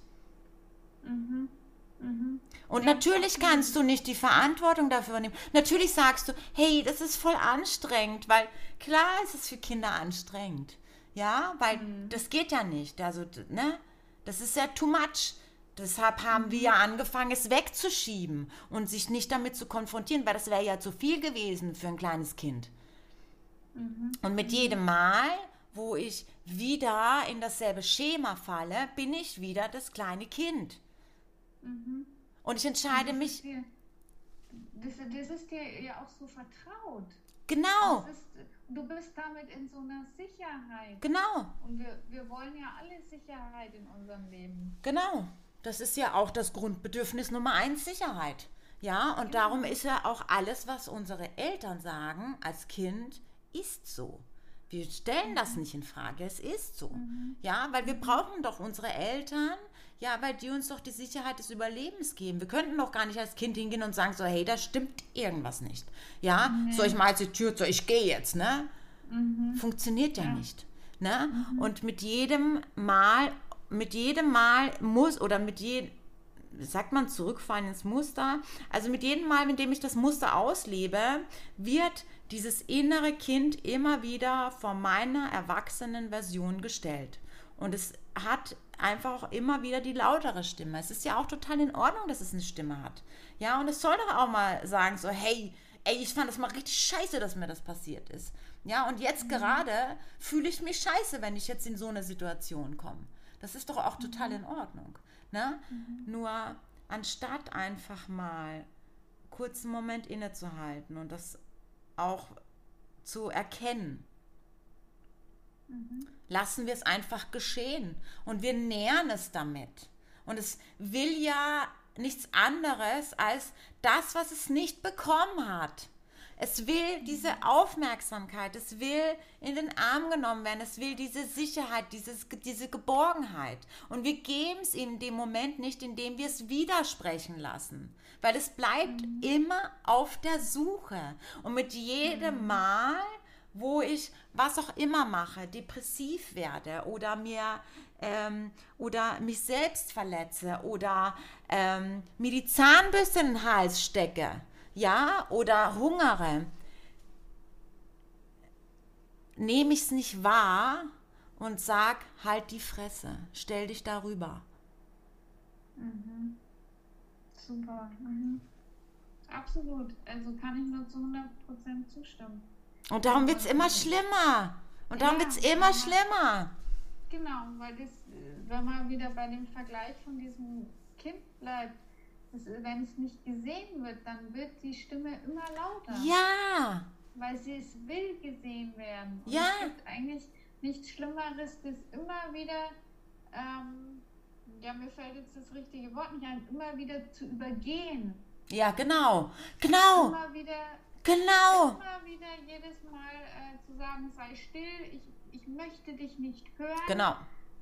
Mhm. Mhm. Und natürlich kannst du nicht die Verantwortung dafür übernehmen. Natürlich sagst du, hey, das ist voll anstrengend, weil klar ist es für Kinder anstrengend. Ja, weil mhm. das geht ja nicht. Also, ne? Das ist ja too much. Deshalb haben mhm. wir ja angefangen, es wegzuschieben und sich nicht damit zu konfrontieren, weil das wäre ja zu viel gewesen für ein kleines Kind. Mhm. Und mit jedem Mal, wo ich wieder in dasselbe Schema falle, bin ich wieder das kleine Kind. Mhm. Und ich entscheide das mich. Dir, das, das, ist dir ja auch so vertraut. Genau. Ist, du bist damit in so einer Sicherheit. Genau. Und wir, wir wollen ja alle Sicherheit in unserem Leben. Genau. Das ist ja auch das Grundbedürfnis Nummer eins, Sicherheit. Ja, und genau. darum ist ja auch alles, was unsere Eltern sagen als Kind, ist so. Wir stellen mhm. das nicht in Frage, es ist so. Mhm. Ja, weil wir brauchen doch unsere Eltern, ja, weil die uns doch die Sicherheit des Überlebens geben. Wir könnten doch gar nicht als Kind hingehen und sagen so, hey, da stimmt irgendwas nicht. Ja, mhm. so ich mal die Tür zu, ich gehe jetzt, ne? Mhm. Funktioniert ja, ja, nicht. Ne? Mhm. Und mit jedem Mal mit jedem Mal muss oder mit jedem, sagt man, zurückfallen ins Muster. Also mit jedem Mal, mit dem ich das Muster auslebe, wird dieses innere Kind immer wieder vor meiner erwachsenen Version gestellt. Und es hat einfach auch immer wieder die lautere Stimme. Es ist ja auch total in Ordnung, dass es eine Stimme hat. Ja, und es soll doch auch mal sagen, so, hey, ey, ich fand das mal richtig scheiße, dass mir das passiert ist. Ja, und jetzt mhm. gerade fühle ich mich scheiße, wenn ich jetzt in so eine Situation komme. Das ist doch auch total in Ordnung. Ne? Mhm. Nur anstatt einfach mal kurz einen Moment innezuhalten und das auch zu erkennen, mhm. lassen wir es einfach geschehen und wir nähern es damit. Und es will ja nichts anderes als das, was es nicht bekommen hat. Es will diese Aufmerksamkeit, es will in den Arm genommen werden, es will diese Sicherheit, dieses, diese Geborgenheit. Und wir geben es ihm in dem Moment nicht, indem wir es widersprechen lassen, weil es bleibt mhm. immer auf der Suche. Und mit jedem mhm. Mal, wo ich was auch immer mache, depressiv werde oder mir ähm, oder mich selbst verletze oder ähm, mir die Zahnbürste in den Hals stecke, ja, oder hungere, nehme ich es nicht wahr und sag, halt die Fresse, stell dich darüber. Mhm. Super. Mhm. Absolut. Also kann ich nur zu 100% zustimmen. Und darum wird es immer schlimmer. Und darum ja, wird es immer schlimmer. Genau, weil das, wenn man wieder bei dem Vergleich von diesem Kind bleibt, das, wenn es nicht gesehen wird, dann wird die Stimme immer lauter. Ja. Weil sie es will gesehen werden. Und ja. Es gibt eigentlich nichts Schlimmeres, das immer wieder, ähm, ja, mir fällt jetzt das richtige Wort nicht ein, immer wieder zu übergehen. Ja, genau. Genau. Immer wieder. Genau. Immer wieder jedes Mal äh, zu sagen, sei still, ich, ich möchte dich nicht hören. Genau.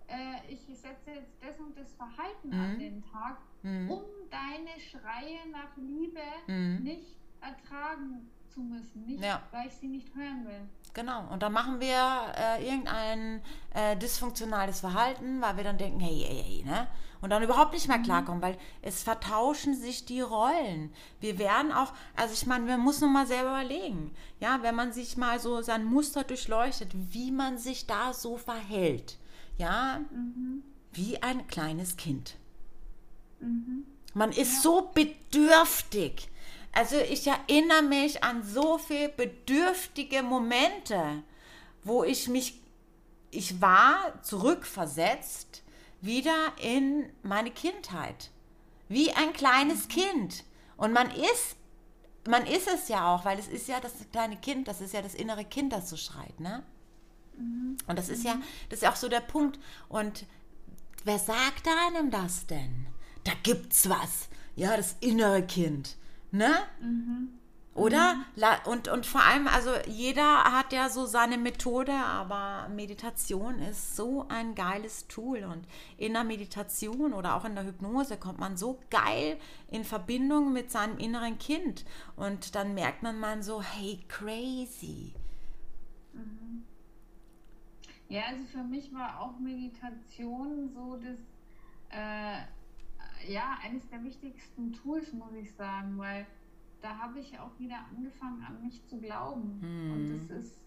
Äh, ich setze jetzt das und das Verhalten mhm. an den Tag mhm. um deine Schreie nach Liebe mhm. nicht ertragen zu müssen, nicht, ja. weil ich sie nicht hören will. Genau, und dann machen wir äh, irgendein äh, dysfunktionales Verhalten, weil wir dann denken, hey, hey, hey, ne? Und dann überhaupt nicht mehr mhm. klarkommen, weil es vertauschen sich die Rollen. Wir werden auch, also ich meine, man muss nur mal selber überlegen, ja, wenn man sich mal so sein Muster durchleuchtet, wie man sich da so verhält, ja, mhm. wie ein kleines Kind. Mhm. Man ist ja. so bedürftig. Also ich erinnere mich an so viele bedürftige Momente, wo ich mich, ich war zurückversetzt wieder in meine Kindheit. Wie ein kleines mhm. Kind. Und man ist, man ist es ja auch, weil es ist ja das kleine Kind, das ist ja das innere Kind, das so schreit, ne? Mhm. Und das ist ja, mhm. das ist ja auch so der Punkt. Und wer sagt einem das denn? da gibt's was. Ja, das innere Kind. Ne? Mhm. Oder? Mhm. Und, und vor allem, also jeder hat ja so seine Methode, aber Meditation ist so ein geiles Tool. Und in der Meditation oder auch in der Hypnose kommt man so geil in Verbindung mit seinem inneren Kind. Und dann merkt man mal so, hey, crazy. Mhm. Ja, also für mich war auch Meditation so das. Äh, ja, eines der wichtigsten Tools, muss ich sagen, weil da habe ich auch wieder angefangen, an mich zu glauben. Mhm. Und es ist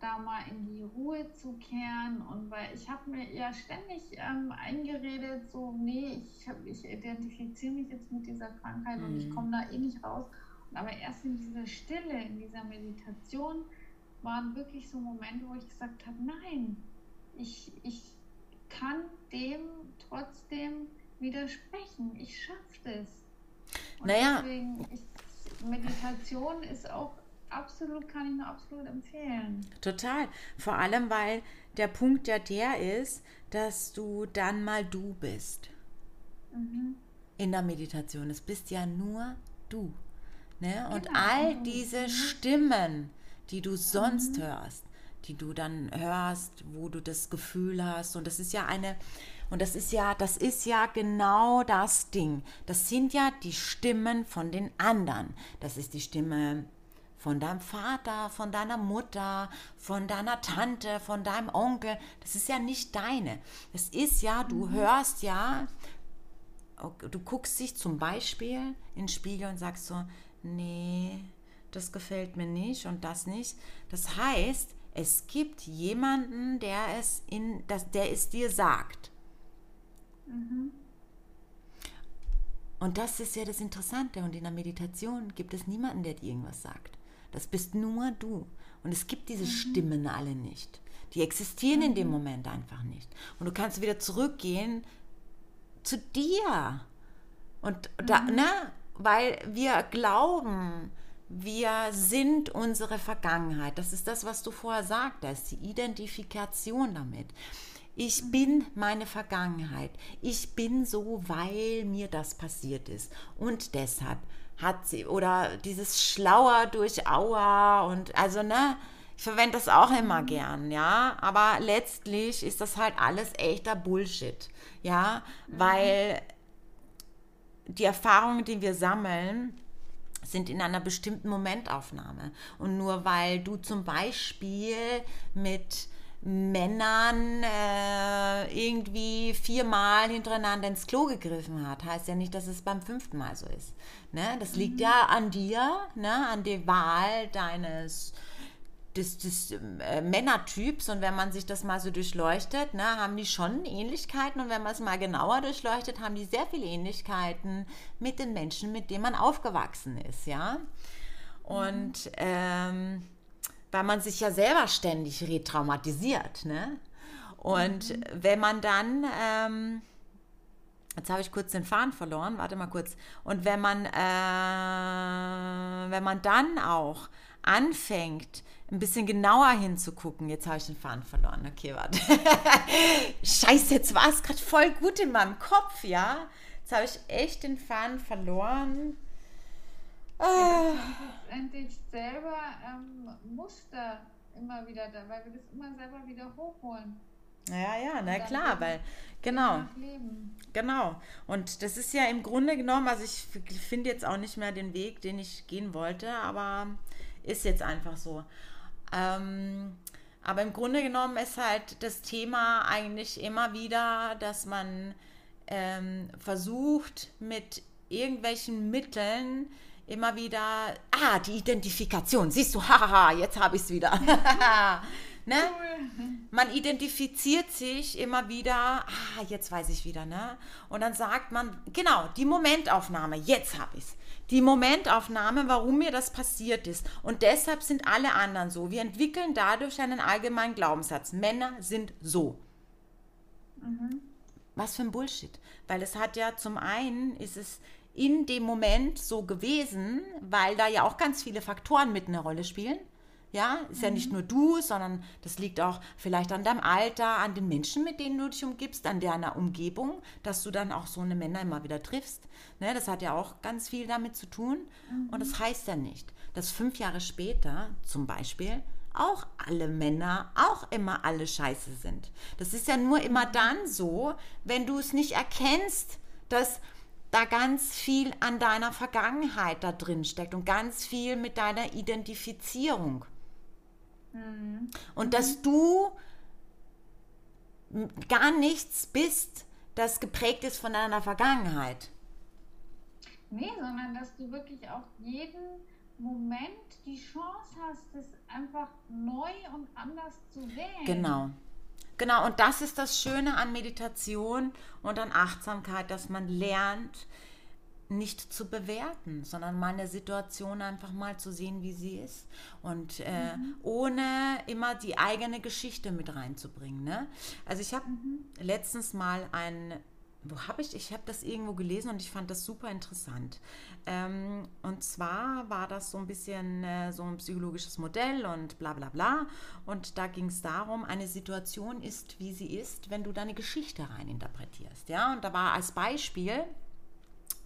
da mal in die Ruhe zu kehren und weil ich habe mir ja ständig ähm, eingeredet, so, nee, ich, hab, ich identifiziere mich jetzt mit dieser Krankheit mhm. und ich hm. komme da eh nicht raus. Aber erst in dieser Stille, in dieser Meditation waren wirklich so Momente, wo ich gesagt habe, nein, ich, ich kann dem trotzdem widersprechen. Ich schaffe das. Und naja. Deswegen ist Meditation ist auch absolut, kann ich nur absolut empfehlen. Total. Vor allem, weil der Punkt ja der ist, dass du dann mal du bist. Mhm. In der Meditation. Es bist ja nur du. Ne? Und genau. all diese mhm. Stimmen, die du sonst mhm. hörst, die du dann hörst, wo du das Gefühl hast. Und das ist ja eine, und das ist ja, das ist ja genau das Ding. Das sind ja die Stimmen von den anderen. Das ist die Stimme von deinem Vater, von deiner Mutter, von deiner Tante, von deinem Onkel. Das ist ja nicht deine. Das ist ja, du mhm. hörst ja, du guckst dich zum Beispiel in den Spiegel und sagst so, nee, das gefällt mir nicht und das nicht. Das heißt, es gibt jemanden, der es in, das, der es dir sagt. Mhm. Und das ist ja das Interessante. Und in der Meditation gibt es niemanden, der dir irgendwas sagt. Das bist nur du. Und es gibt diese mhm. Stimmen alle nicht. Die existieren mhm. in dem mhm. Moment einfach nicht. Und du kannst wieder zurückgehen zu dir. Und da, ne? Weil wir glauben, wir sind unsere Vergangenheit. Das ist das, was du vorher sagtest, die Identifikation damit. Ich mhm. bin meine Vergangenheit. Ich bin so, weil mir das passiert ist. Und deshalb hat sie, oder dieses Schlauer durch Aua und also, ne, ich verwende das auch immer gern, ja, aber letztlich ist das halt alles echter Bullshit, ja, mhm. weil die Erfahrungen, die wir sammeln, sind in einer bestimmten Momentaufnahme. Und nur weil du zum Beispiel mit Männern äh, irgendwie viermal hintereinander ins Klo gegriffen hat, heißt ja nicht, dass es beim fünften Mal so ist. Ne? Das liegt mhm. ja an dir, ne? an der Wahl deines des, des äh, Männertyps und wenn man sich das mal so durchleuchtet, ne, haben die schon Ähnlichkeiten und wenn man es mal genauer durchleuchtet, haben die sehr viele Ähnlichkeiten mit den Menschen, mit denen man aufgewachsen ist, ja. Und mhm. ähm, weil man sich ja selber ständig retraumatisiert. Ne? Und mhm. wenn man dann, ähm, jetzt habe ich kurz den Faden verloren, warte mal kurz. Und wenn man, äh, wenn man dann auch anfängt, ein bisschen genauer hinzugucken. Jetzt habe ich den Faden verloren. Okay, warte. Scheiße, jetzt war es gerade voll gut in meinem Kopf, ja? Jetzt habe ich echt den Faden verloren. Ah. Endlich selber ähm, Muster immer wieder da, weil wir das immer selber wieder hochholen. Ja, ja, na klar, weil genau. Genau. Und das ist ja im Grunde genommen, also ich finde jetzt auch nicht mehr den Weg, den ich gehen wollte, aber ist jetzt einfach so. Ähm, aber im Grunde genommen ist halt das Thema eigentlich immer wieder, dass man ähm, versucht, mit irgendwelchen Mitteln immer wieder, ah, die Identifikation, siehst du, haha, jetzt habe ich es wieder. ne? Man identifiziert sich immer wieder, ah, jetzt weiß ich wieder, ne? Und dann sagt man, genau, die Momentaufnahme, jetzt habe ich es. Die Momentaufnahme, warum mir das passiert ist. Und deshalb sind alle anderen so. Wir entwickeln dadurch einen allgemeinen Glaubenssatz. Männer sind so. Mhm. Was für ein Bullshit. Weil es hat ja zum einen, ist es in dem Moment so gewesen, weil da ja auch ganz viele Faktoren mit eine Rolle spielen. Ja, ist mhm. ja nicht mhm. nur du, sondern das liegt auch vielleicht an deinem Alter, an den Menschen, mit denen du dich umgibst, an deiner Umgebung, dass du dann auch so eine Männer immer wieder triffst. Ne, das hat ja auch ganz viel damit zu tun. Mhm. Und das heißt ja nicht, dass fünf Jahre später zum Beispiel auch alle Männer auch immer alle scheiße sind. Das ist ja nur immer mhm. dann so, wenn du es nicht erkennst, dass da ganz viel an deiner Vergangenheit da drin steckt und ganz viel mit deiner Identifizierung. Mhm. Und dass du gar nichts bist, das geprägt ist von deiner Vergangenheit. Nee, sondern dass du wirklich auch jeden Moment die Chance hast, es einfach neu und anders zu wählen. Genau. Genau, und das ist das Schöne an Meditation und an Achtsamkeit, dass man lernt, nicht zu bewerten, sondern mal eine Situation einfach mal zu sehen, wie sie ist. Und äh, mhm. ohne immer die eigene Geschichte mit reinzubringen. Ne? Also ich habe mhm. letztens mal ein wo habe ich, ich habe das irgendwo gelesen und ich fand das super interessant. Ähm, und zwar war das so ein bisschen äh, so ein psychologisches Modell und bla bla bla. Und da ging es darum, eine Situation ist, wie sie ist, wenn du deine Geschichte rein interpretierst. Ja, und da war als Beispiel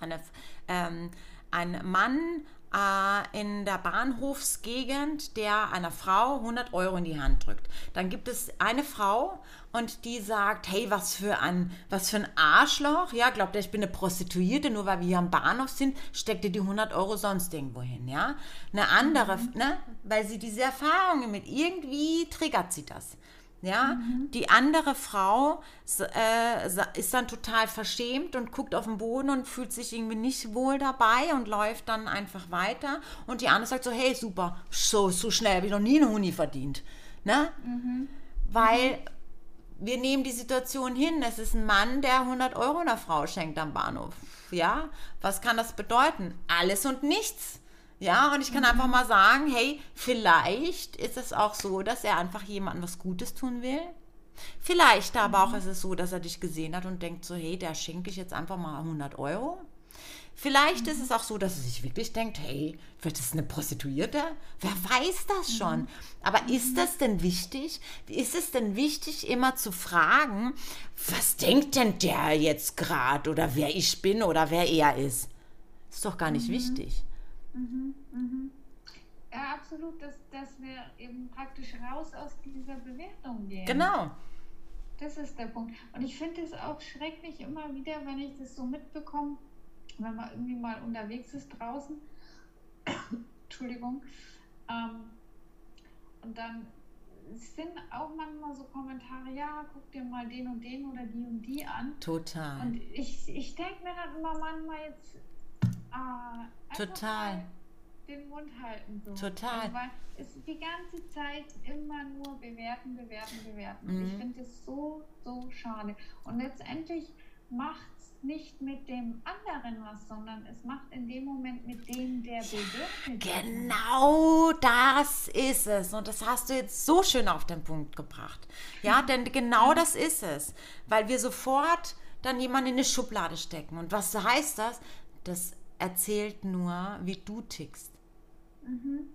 eine, ähm, ein Mann äh, in der Bahnhofsgegend, der einer Frau 100 Euro in die Hand drückt. Dann gibt es eine Frau und die sagt, hey, was für ein, was für ein Arschloch. Ja, glaubt ihr, ich bin eine Prostituierte, nur weil wir hier am Bahnhof sind, steckt ihr die 100 Euro sonst irgendwo hin, ja. Eine andere, mhm. ne, weil sie diese Erfahrungen mit, irgendwie triggert sie das. Ja, mhm. die andere Frau äh, ist dann total verschämt und guckt auf den Boden und fühlt sich irgendwie nicht wohl dabei und läuft dann einfach weiter. Und die andere sagt so, hey, super, so, so schnell habe ich noch nie eine Huni verdient. Ne? Mhm. Weil wir nehmen die Situation hin, es ist ein Mann, der 100 Euro einer Frau schenkt am Bahnhof. Ja, was kann das bedeuten? Alles und nichts. Ja, und ich kann mhm. einfach mal sagen, hey, vielleicht ist es auch so, dass er einfach jemandem was Gutes tun will. Vielleicht aber auch mhm. ist es so, dass er dich gesehen hat und denkt so, hey, der schenke ich jetzt einfach mal 100 Euro. Vielleicht mhm. ist es auch so, dass er sich wirklich denkt, hey, vielleicht ist es eine Prostituierte. Wer weiß das mhm. schon? Aber mhm. ist das denn wichtig? Ist es denn wichtig, immer zu fragen, was denkt denn der jetzt gerade oder wer ich bin oder wer er ist? Ist doch gar nicht mhm. wichtig. Mhm, mhm. Ja, absolut, dass, dass wir eben praktisch raus aus dieser Bewertung gehen. Genau. Das ist der Punkt. Und ich finde es auch schrecklich immer wieder, wenn ich das so mitbekomme, wenn man irgendwie mal unterwegs ist draußen. Entschuldigung. Ähm, und dann sind auch manchmal so Kommentare, ja, guck dir mal den und den oder die und die an. Total. Und ich, ich denke mir dann immer manchmal jetzt, Ah, Total. Den Mund halten. So. Total. Also, weil es die ganze Zeit immer nur bewerten, bewerten, bewerten. Mhm. Ich finde es so, so schade. Und letztendlich macht es nicht mit dem anderen was, sondern es macht in dem Moment mit dem, der bewertet. Genau das ist es. Und das hast du jetzt so schön auf den Punkt gebracht. Ja, denn genau das ist es. Weil wir sofort dann jemanden in eine Schublade stecken. Und was heißt das? Das erzählt nur, wie du tickst. Mhm.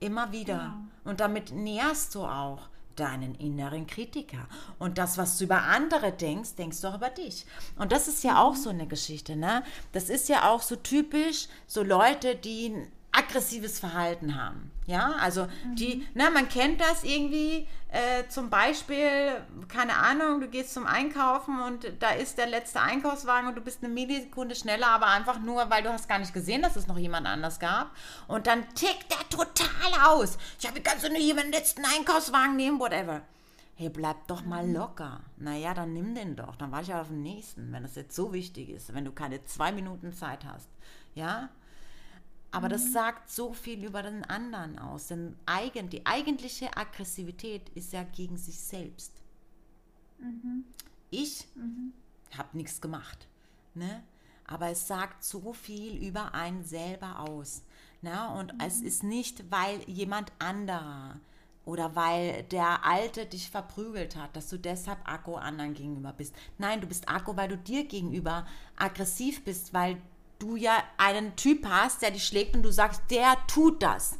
Immer wieder. Genau. Und damit nährst du auch deinen inneren Kritiker. Und das, was du über andere denkst, denkst du auch über dich. Und das ist ja mhm. auch so eine Geschichte, ne? Das ist ja auch so typisch, so Leute, die aggressives Verhalten haben. Ja, also mhm. die, na, man kennt das irgendwie, äh, zum Beispiel, keine Ahnung, du gehst zum Einkaufen und da ist der letzte Einkaufswagen und du bist eine Millisekunde schneller, aber einfach nur, weil du hast gar nicht gesehen, dass es noch jemand anders gab. Und dann tickt der total aus. Ich habe ganz nur jemanden letzten Einkaufswagen nehmen, whatever. Hey, bleib doch mal mhm. locker. Naja, dann nimm den doch. Dann warte ich auf den nächsten, wenn das jetzt so wichtig ist, wenn du keine zwei Minuten Zeit hast. Ja? Aber mhm. das sagt so viel über den anderen aus. Denn eigen, die eigentliche Aggressivität ist ja gegen sich selbst. Mhm. Ich mhm. habe nichts gemacht. Ne? Aber es sagt so viel über einen selber aus. Ne? Und mhm. es ist nicht, weil jemand anderer oder weil der Alte dich verprügelt hat, dass du deshalb Akku anderen gegenüber bist. Nein, du bist Akku, weil du dir gegenüber aggressiv bist, weil du ja einen Typ hast, der dich schlägt und du sagst, der tut das.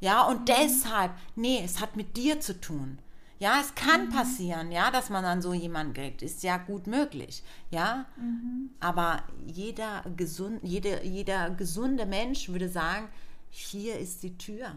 Ja, und mhm. deshalb, nee, es hat mit dir zu tun. Ja, es kann mhm. passieren, ja, dass man dann so jemanden kriegt. Ist ja gut möglich, ja. Mhm. Aber jeder, gesund, jede, jeder gesunde Mensch würde sagen, hier ist die Tür.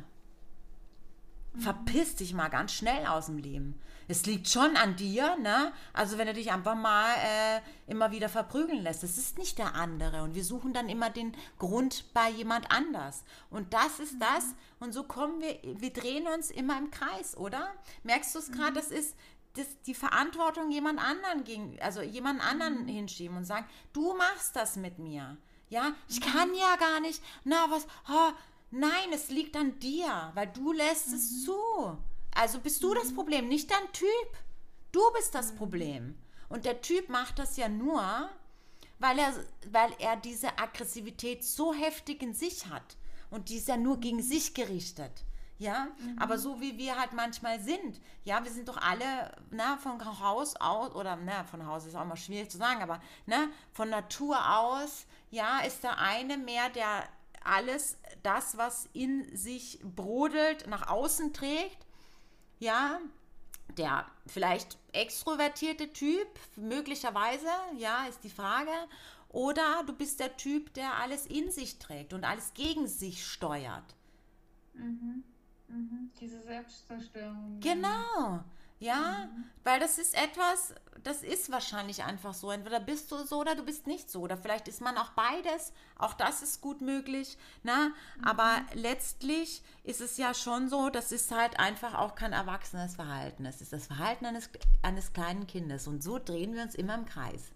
Mhm. Verpiss dich mal ganz schnell aus dem Leben es liegt schon an dir, ne? Also wenn du dich einfach mal äh, immer wieder verprügeln lässt. Es ist nicht der andere. Und wir suchen dann immer den Grund bei jemand anders. Und das ist mhm. das. Und so kommen wir, wir drehen uns immer im Kreis, oder? Merkst du es gerade? Mhm. Das ist das, die Verantwortung jemand anderen gegen, also jemand anderen mhm. hinschieben und sagen, du machst das mit mir. Ja, ich mhm. kann ja gar nicht. Na, was? Oh, nein, es liegt an dir, weil du lässt es mhm. zu. Also bist du das mhm. Problem, nicht dein Typ. Du bist das mhm. Problem. Und der Typ macht das ja nur, weil er, weil er diese Aggressivität so heftig in sich hat. Und die ist ja nur gegen sich gerichtet. Ja, mhm. aber so wie wir halt manchmal sind. Ja, wir sind doch alle, na, von Haus aus, oder, na, von Haus ist auch mal schwierig zu sagen, aber, ne, von Natur aus, ja, ist der eine mehr, der alles das, was in sich brodelt, nach außen trägt ja, der vielleicht extrovertierte Typ, möglicherweise, ja, ist die Frage. Oder du bist der Typ, der alles in sich trägt und alles gegen sich steuert. Mhm. Mhm. Diese Selbstzerstörung. Genau. Ja, mhm. weil das ist etwas, das ist wahrscheinlich einfach so. Entweder bist du so oder du bist nicht so. Oder vielleicht ist man auch beides. Auch das ist gut möglich. Na? Ne? Mhm. Aber letztlich ist es ja schon so, das ist halt einfach auch kein erwachsenes Verhalten. Es ist das Verhalten eines, eines kleinen Kindes. Und so drehen wir uns immer im Kreis.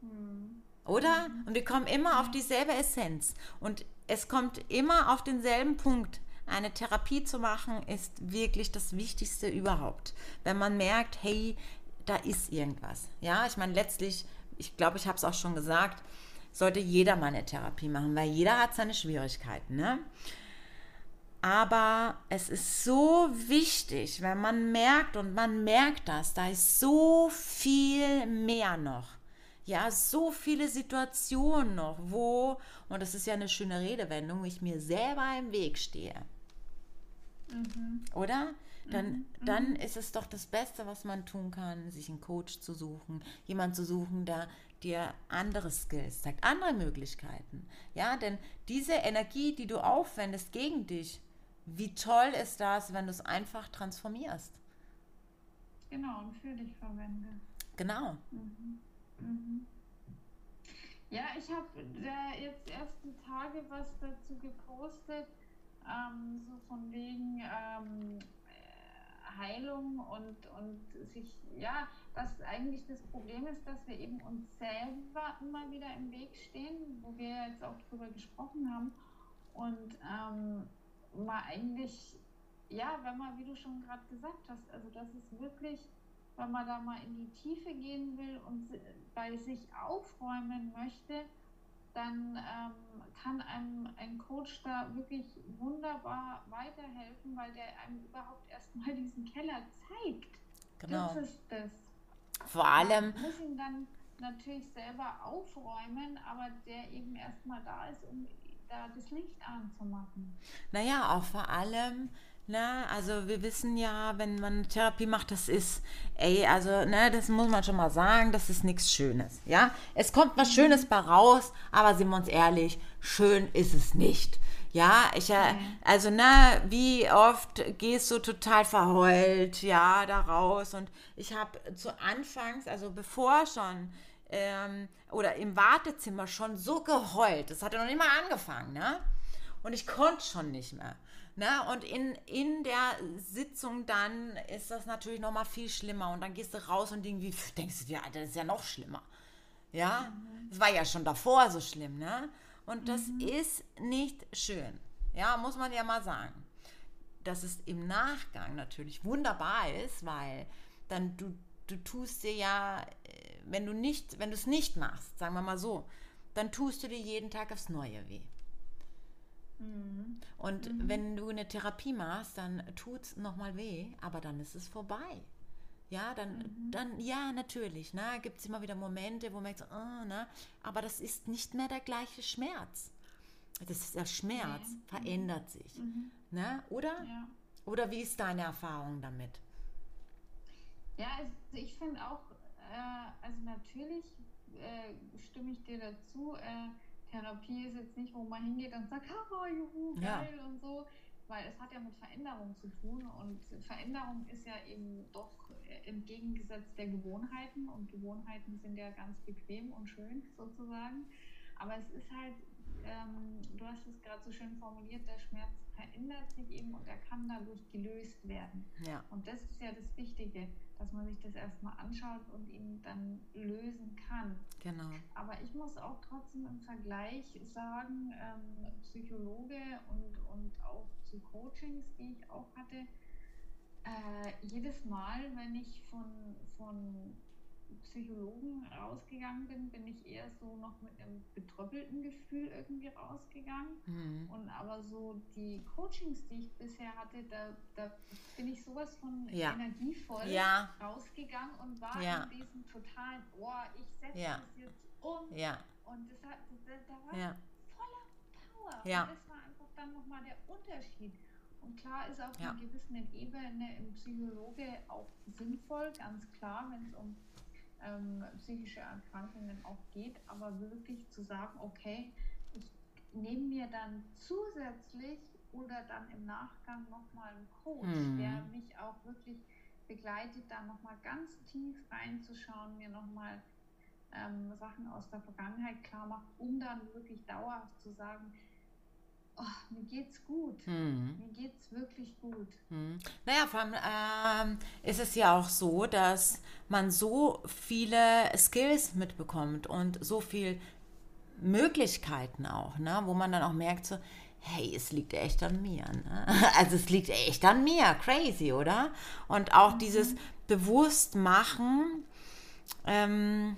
Mhm. Oder? Mhm. Und wir kommen immer auf dieselbe Essenz. Und es kommt immer auf denselben Punkt eine Therapie zu machen, ist wirklich das Wichtigste überhaupt. Wenn man merkt, hey, da ist irgendwas. Ja, ich meine, letztlich, ich glaube, ich habe es auch schon gesagt, sollte jeder mal eine Therapie machen, weil jeder hat seine Schwierigkeiten. Ne? Aber es ist so wichtig, wenn man merkt und man merkt das, da ist so viel mehr noch. Ja, so viele Situationen noch, wo, und das ist ja eine schöne Redewendung, ich mir selber im Weg stehe. Mhm. Oder? Dann, mhm. dann ist es doch das Beste, was man tun kann, sich einen Coach zu suchen, jemand zu suchen, der dir andere Skills zeigt, andere Möglichkeiten. Ja, denn diese Energie, die du aufwendest gegen dich, wie toll ist das, wenn du es einfach transformierst? Genau, und für dich verwende. Genau. Mhm. Mhm. Ja, ich habe äh, jetzt ersten Tage was dazu gepostet ähm, so von wegen ähm, Heilung und, und sich, ja, dass eigentlich das Problem ist, dass wir eben uns selber immer wieder im Weg stehen, wo wir jetzt auch drüber gesprochen haben. Und ähm, mal eigentlich, ja, wenn man, wie du schon gerade gesagt hast, also das ist wirklich, wenn man da mal in die Tiefe gehen will und bei sich aufräumen möchte, dann ähm, kann einem ein Coach da wirklich wunderbar weiterhelfen, weil der einem überhaupt erstmal diesen Keller zeigt. Genau. Das ist das. Vor allem. Man muss ihn dann natürlich selber aufräumen, aber der eben erstmal da ist, um da das Licht anzumachen. Naja, auch vor allem Ne? Also wir wissen ja, wenn man Therapie macht, das ist, ey, also, ne, das muss man schon mal sagen, das ist nichts Schönes. Ja, es kommt was Schönes bei raus, aber sind wir uns ehrlich, schön ist es nicht. Ja, ich, äh, also, ne, wie oft gehst du total verheult, ja, da raus. Und ich habe zu Anfangs, also bevor schon, ähm, oder im Wartezimmer schon so geheult. Das hat ja noch nicht mal angefangen, ne? Und ich konnte schon nicht mehr. Ne? Und in, in der Sitzung dann ist das natürlich noch mal viel schlimmer. Und dann gehst du raus und irgendwie denkst du dir, Alter, das ist ja noch schlimmer. Ja, mhm. das war ja schon davor so schlimm, ne? Und das mhm. ist nicht schön. Ja, muss man ja mal sagen. Dass es im Nachgang natürlich wunderbar ist, weil dann du, du tust dir ja, äh, wenn du nicht, wenn du es nicht machst, sagen wir mal so, dann tust du dir jeden Tag aufs Neue weh. Mhm. Und mhm. wenn du eine Therapie machst, dann tut es nochmal weh, aber dann ist es vorbei. Ja, dann, mhm. dann ja, natürlich. Ne, Gibt es immer wieder Momente, wo man so, oh, ne, aber das ist nicht mehr der gleiche Schmerz. Das ist der Schmerz, nee. verändert sich. Mhm. Ne? Oder? Ja. Oder wie ist deine Erfahrung damit? Ja, also ich finde auch, äh, also natürlich äh, stimme ich dir dazu. Äh, Therapie ist jetzt nicht, wo man hingeht und sagt, haha, juhu, geil ja. und so, weil es hat ja mit Veränderung zu tun und Veränderung ist ja eben doch im Gegensatz der Gewohnheiten und Gewohnheiten sind ja ganz bequem und schön sozusagen, aber es ist halt, ähm, du hast es gerade so schön formuliert, der Schmerz verändert sich eben und er kann dadurch gelöst werden. Ja. Und das ist ja das Wichtige dass man sich das erstmal anschaut und ihn dann lösen kann. Genau. Aber ich muss auch trotzdem im Vergleich sagen, ähm, Psychologe und, und auch zu Coachings, die ich auch hatte, äh, jedes Mal, wenn ich von, von Psychologen rausgegangen bin, bin ich eher so noch mit einem betröppelten Gefühl irgendwie rausgegangen. Mhm. Und aber so die Coachings, die ich bisher hatte, da, da bin ich sowas von ja. energievoll ja. rausgegangen und war ja. in diesem totalen, boah, ich setze das jetzt um. Ja. Und das hat, das, da war ja. voller Power. Ja. Und das war einfach dann nochmal der Unterschied. Und klar ist auf einer gewissen Ebene im Psychologe auch sinnvoll, ganz klar, wenn es um ähm, psychische Erkrankungen auch geht, aber wirklich zu sagen, okay, ich nehme mir dann zusätzlich oder dann im Nachgang nochmal einen Coach, mhm. der mich auch wirklich begleitet, da nochmal ganz tief reinzuschauen, mir nochmal ähm, Sachen aus der Vergangenheit klar macht, um dann wirklich dauerhaft zu sagen, oh, mir geht's gut. Hm. Mir geht's wirklich gut. Hm. Naja, vor allem ähm, ist es ja auch so, dass man so viele Skills mitbekommt und so viele Möglichkeiten auch, ne? wo man dann auch merkt, so, hey, es liegt echt an mir. Ne? Also es liegt echt an mir. Crazy, oder? Und auch mhm. dieses Bewusstmachen ähm,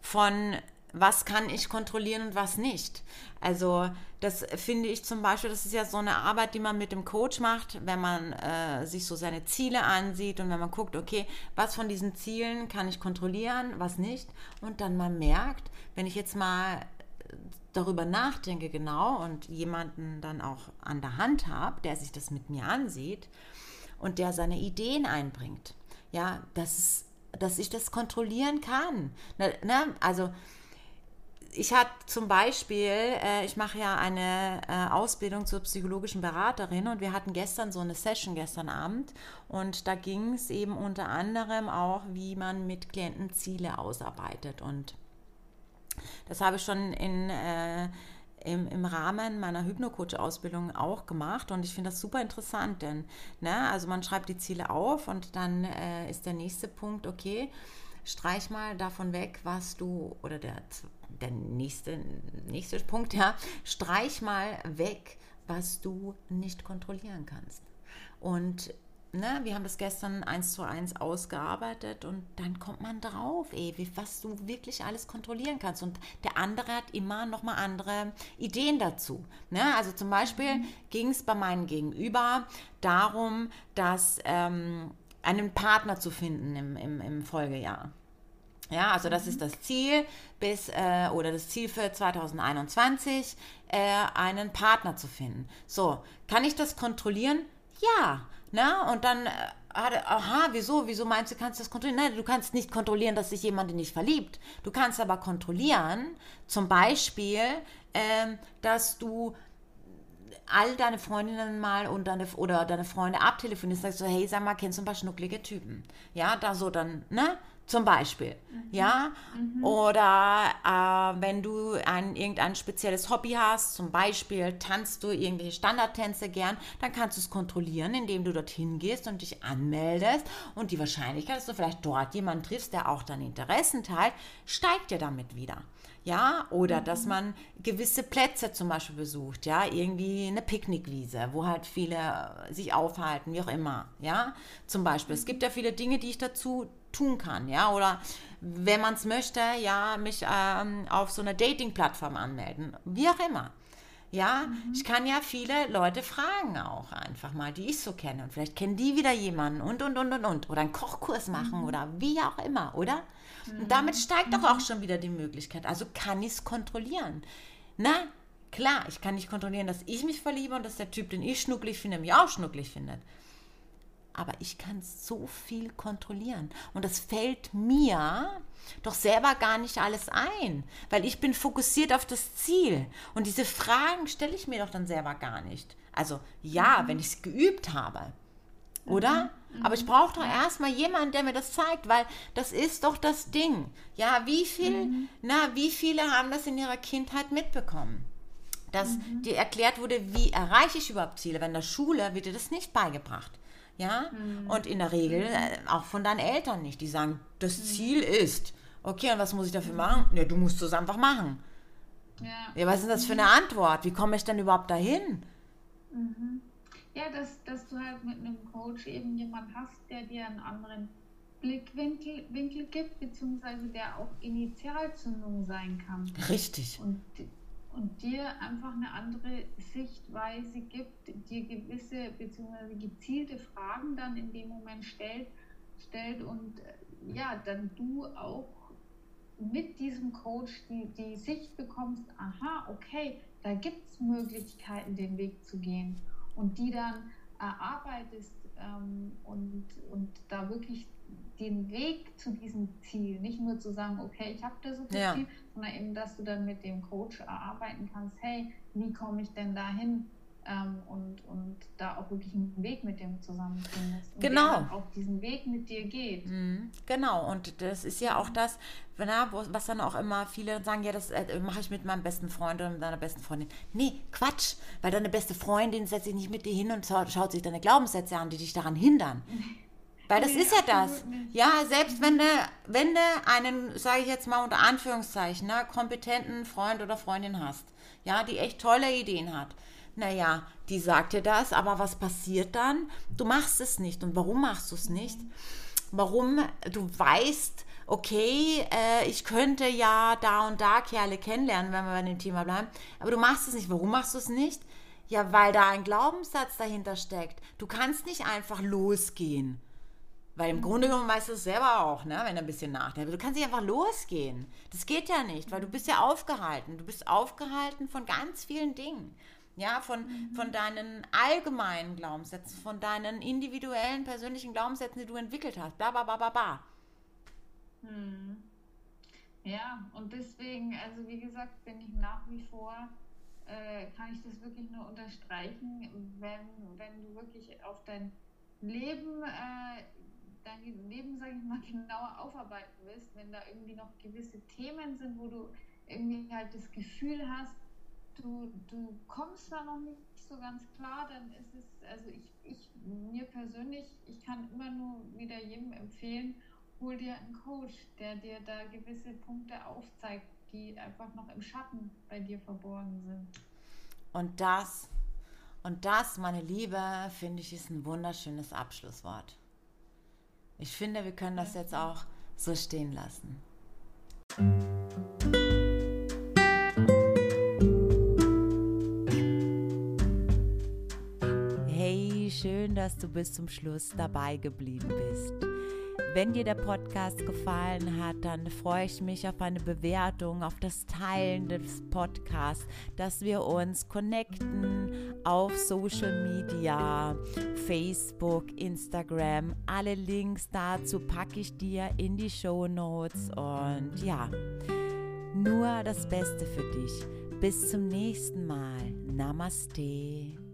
von was kann ich kontrollieren und was nicht. Also das finde ich zum Beispiel, das ist ja so eine Arbeit, die man mit dem Coach macht, wenn man äh, sich so seine Ziele ansieht und wenn man guckt, okay, was von diesen Zielen kann ich kontrollieren, was nicht. Und dann man merkt, wenn ich jetzt mal darüber nachdenke genau und jemanden dann auch an der Hand habe, der sich das mit mir ansieht und der seine Ideen einbringt, ja, dass, dass ich das kontrollieren kann. Ne, ne? Also ich hatte zum Beispiel, äh, ich mache ja eine äh, Ausbildung zur psychologischen Beraterin und wir hatten gestern so eine Session gestern Abend und da ging es eben unter anderem auch, wie man mit Klienten Ziele ausarbeitet und das habe ich schon in, äh, im, im Rahmen meiner Hypnocoach-Ausbildung auch gemacht und ich finde das super interessant, denn ne, also man schreibt die Ziele auf und dann äh, ist der nächste Punkt, okay, streich mal davon weg, was du, oder der, der nächste, nächste Punkt, ja, streich mal weg, was du nicht kontrollieren kannst. Und ne, wir haben das gestern eins zu eins ausgearbeitet und dann kommt man drauf, ey, was du wirklich alles kontrollieren kannst. Und der andere hat immer noch mal andere Ideen dazu. Ne? Also zum Beispiel mhm. ging es bei meinem Gegenüber darum, dass ähm, einen Partner zu finden im, im, im Folgejahr. Ja, also das ist mhm. das Ziel bis äh, oder das Ziel für 2021, äh, einen Partner zu finden. So, kann ich das kontrollieren? Ja. Na, und dann äh, aha, wieso, wieso meinst du, kannst das kontrollieren? Nein, du kannst nicht kontrollieren, dass sich jemand nicht verliebt. Du kannst aber kontrollieren, zum Beispiel, ähm, dass du all deine Freundinnen mal und deine, oder deine Freunde abtelefonierst, sagst so, hey, sag mal, kennst du ein paar schnucklige Typen? Ja, da so dann, ne? Zum Beispiel, mhm. ja. Mhm. Oder äh, wenn du ein, irgendein spezielles Hobby hast, zum Beispiel tanzt du irgendwelche Standardtänze gern, dann kannst du es kontrollieren, indem du dorthin gehst und dich anmeldest. Und die Wahrscheinlichkeit, dass du vielleicht dort jemanden triffst, der auch deine Interessen teilt, steigt ja damit wieder ja, oder mhm. dass man gewisse Plätze zum Beispiel besucht, ja, irgendwie eine Picknickwiese, wo halt viele sich aufhalten, wie auch immer, ja, zum Beispiel. Es gibt ja viele Dinge, die ich dazu tun kann, ja, oder wenn man es möchte, ja, mich ähm, auf so einer Dating-Plattform anmelden, wie auch immer. Ja, mhm. ich kann ja viele Leute fragen auch einfach mal, die ich so kenne. Und vielleicht kennen die wieder jemanden und, und, und, und, und. Oder einen Kochkurs machen mhm. oder wie auch immer, oder? Mhm. Und damit steigt doch auch schon wieder die Möglichkeit. Also kann ich es kontrollieren. Na, klar, ich kann nicht kontrollieren, dass ich mich verliebe und dass der Typ, den ich schnucklig finde, mich auch schnucklig findet. Aber ich kann so viel kontrollieren. Und das fällt mir doch selber gar nicht alles ein, weil ich bin fokussiert auf das Ziel. Und diese Fragen stelle ich mir doch dann selber gar nicht. Also ja, mhm. wenn ich es geübt habe. Oder? Mhm. Aber ich brauche doch erstmal jemanden, der mir das zeigt, weil das ist doch das Ding. Ja, wie viel, mhm. na, wie viele haben das in ihrer Kindheit mitbekommen? Dass mhm. dir erklärt wurde, wie erreiche ich überhaupt Ziele? Weil in der Schule wird dir das nicht beigebracht. Ja, mhm. und in der Regel mhm. äh, auch von deinen Eltern nicht. Die sagen, das mhm. Ziel ist, okay, und was muss ich dafür machen? Ja, du musst es einfach machen. Ja. ja, was ist das für eine Antwort? Wie komme ich denn überhaupt dahin? Mhm. Ja, dass, dass du halt mit einem Coach eben jemanden hast, der dir einen anderen Blickwinkel Winkel gibt, beziehungsweise der auch Initialzündung sein kann. Richtig. Und, und dir einfach eine andere Sichtweise gibt, dir gewisse beziehungsweise gezielte Fragen dann in dem Moment stellt, stellt und äh, ja, dann du auch mit diesem Coach die, die Sicht bekommst, aha, okay, da gibt es Möglichkeiten, den Weg zu gehen. Und die dann erarbeitest ähm, und, und da wirklich den Weg zu diesem Ziel, nicht nur zu sagen, okay, ich habe da so viel Ja. Ziel, sondern eben, dass du dann mit dem Coach erarbeiten kannst, hey, wie komme ich denn dahin? Ähm, und, und da auch wirklich einen Weg mit dem zusammen findest. Und Genau. Der auch diesen Weg mit dir geht. Mhm, Genau, und das ist ja auch das, na, was dann auch immer viele sagen, ja, das äh, mache ich mit meinem besten Freund oder mit deiner besten Freundin. Nee, Quatsch, weil deine beste Freundin setzt sich nicht mit dir hin und schaut sich deine Glaubenssätze an, die dich daran hindern. Weil das Nee, ist ja das. nicht. Ja, selbst wenn du, wenn du einen, sage ich jetzt mal unter Anführungszeichen, ne, kompetenten Freund oder Freundin hast, ja, die echt tolle Ideen hat. Naja, die sagt dir das, aber was passiert dann? Du machst es nicht. Und warum machst du es nicht? Warum du weißt, okay, äh, ich könnte ja da und da Kerle kennenlernen, wenn wir bei dem Thema bleiben, aber du machst es nicht. Warum machst du es nicht? Ja, weil da ein Glaubenssatz dahinter steckt. Du kannst nicht einfach losgehen. Weil im Grunde genommen weißt du es selber auch, ne, wenn du ein bisschen nachdenkst. Du kannst nicht einfach losgehen. Das geht ja nicht, weil du bist ja aufgehalten. Du bist aufgehalten von ganz vielen Dingen. Ja, von, von deinen allgemeinen Glaubenssätzen, von deinen individuellen, persönlichen Glaubenssätzen, die du entwickelt hast. Bla, bla, bla, bla, bla. Hm. Ja, und deswegen, also wie gesagt, bin ich nach wie vor, äh, kann ich das wirklich nur unterstreichen, wenn, wenn du wirklich auf dein Leben, äh, dein Leben, sage ich mal, genauer aufarbeiten willst, wenn da irgendwie noch gewisse Themen sind, wo du irgendwie halt das Gefühl hast, du, du kommst da noch nicht so ganz klar, dann ist es, also ich, ich, mir persönlich, ich kann immer nur wieder jedem empfehlen, hol dir einen Coach, der dir da gewisse Punkte aufzeigt, die einfach noch im Schatten bei dir verborgen sind. Und das, und das, meine Liebe, finde ich, ist ein wunderschönes Abschlusswort. Ich finde, wir können das jetzt auch so stehen lassen. Hey, schön, dass du bis zum Schluss dabei geblieben bist. Wenn dir der Podcast gefallen hat, dann freue ich mich auf eine Bewertung, auf das Teilen des Podcasts, dass wir uns connecten auf Social Media, Facebook, Instagram. Alle Links dazu packe ich dir in die Show Notes und ja, nur das Beste für dich. Bis zum nächsten Mal. Namaste.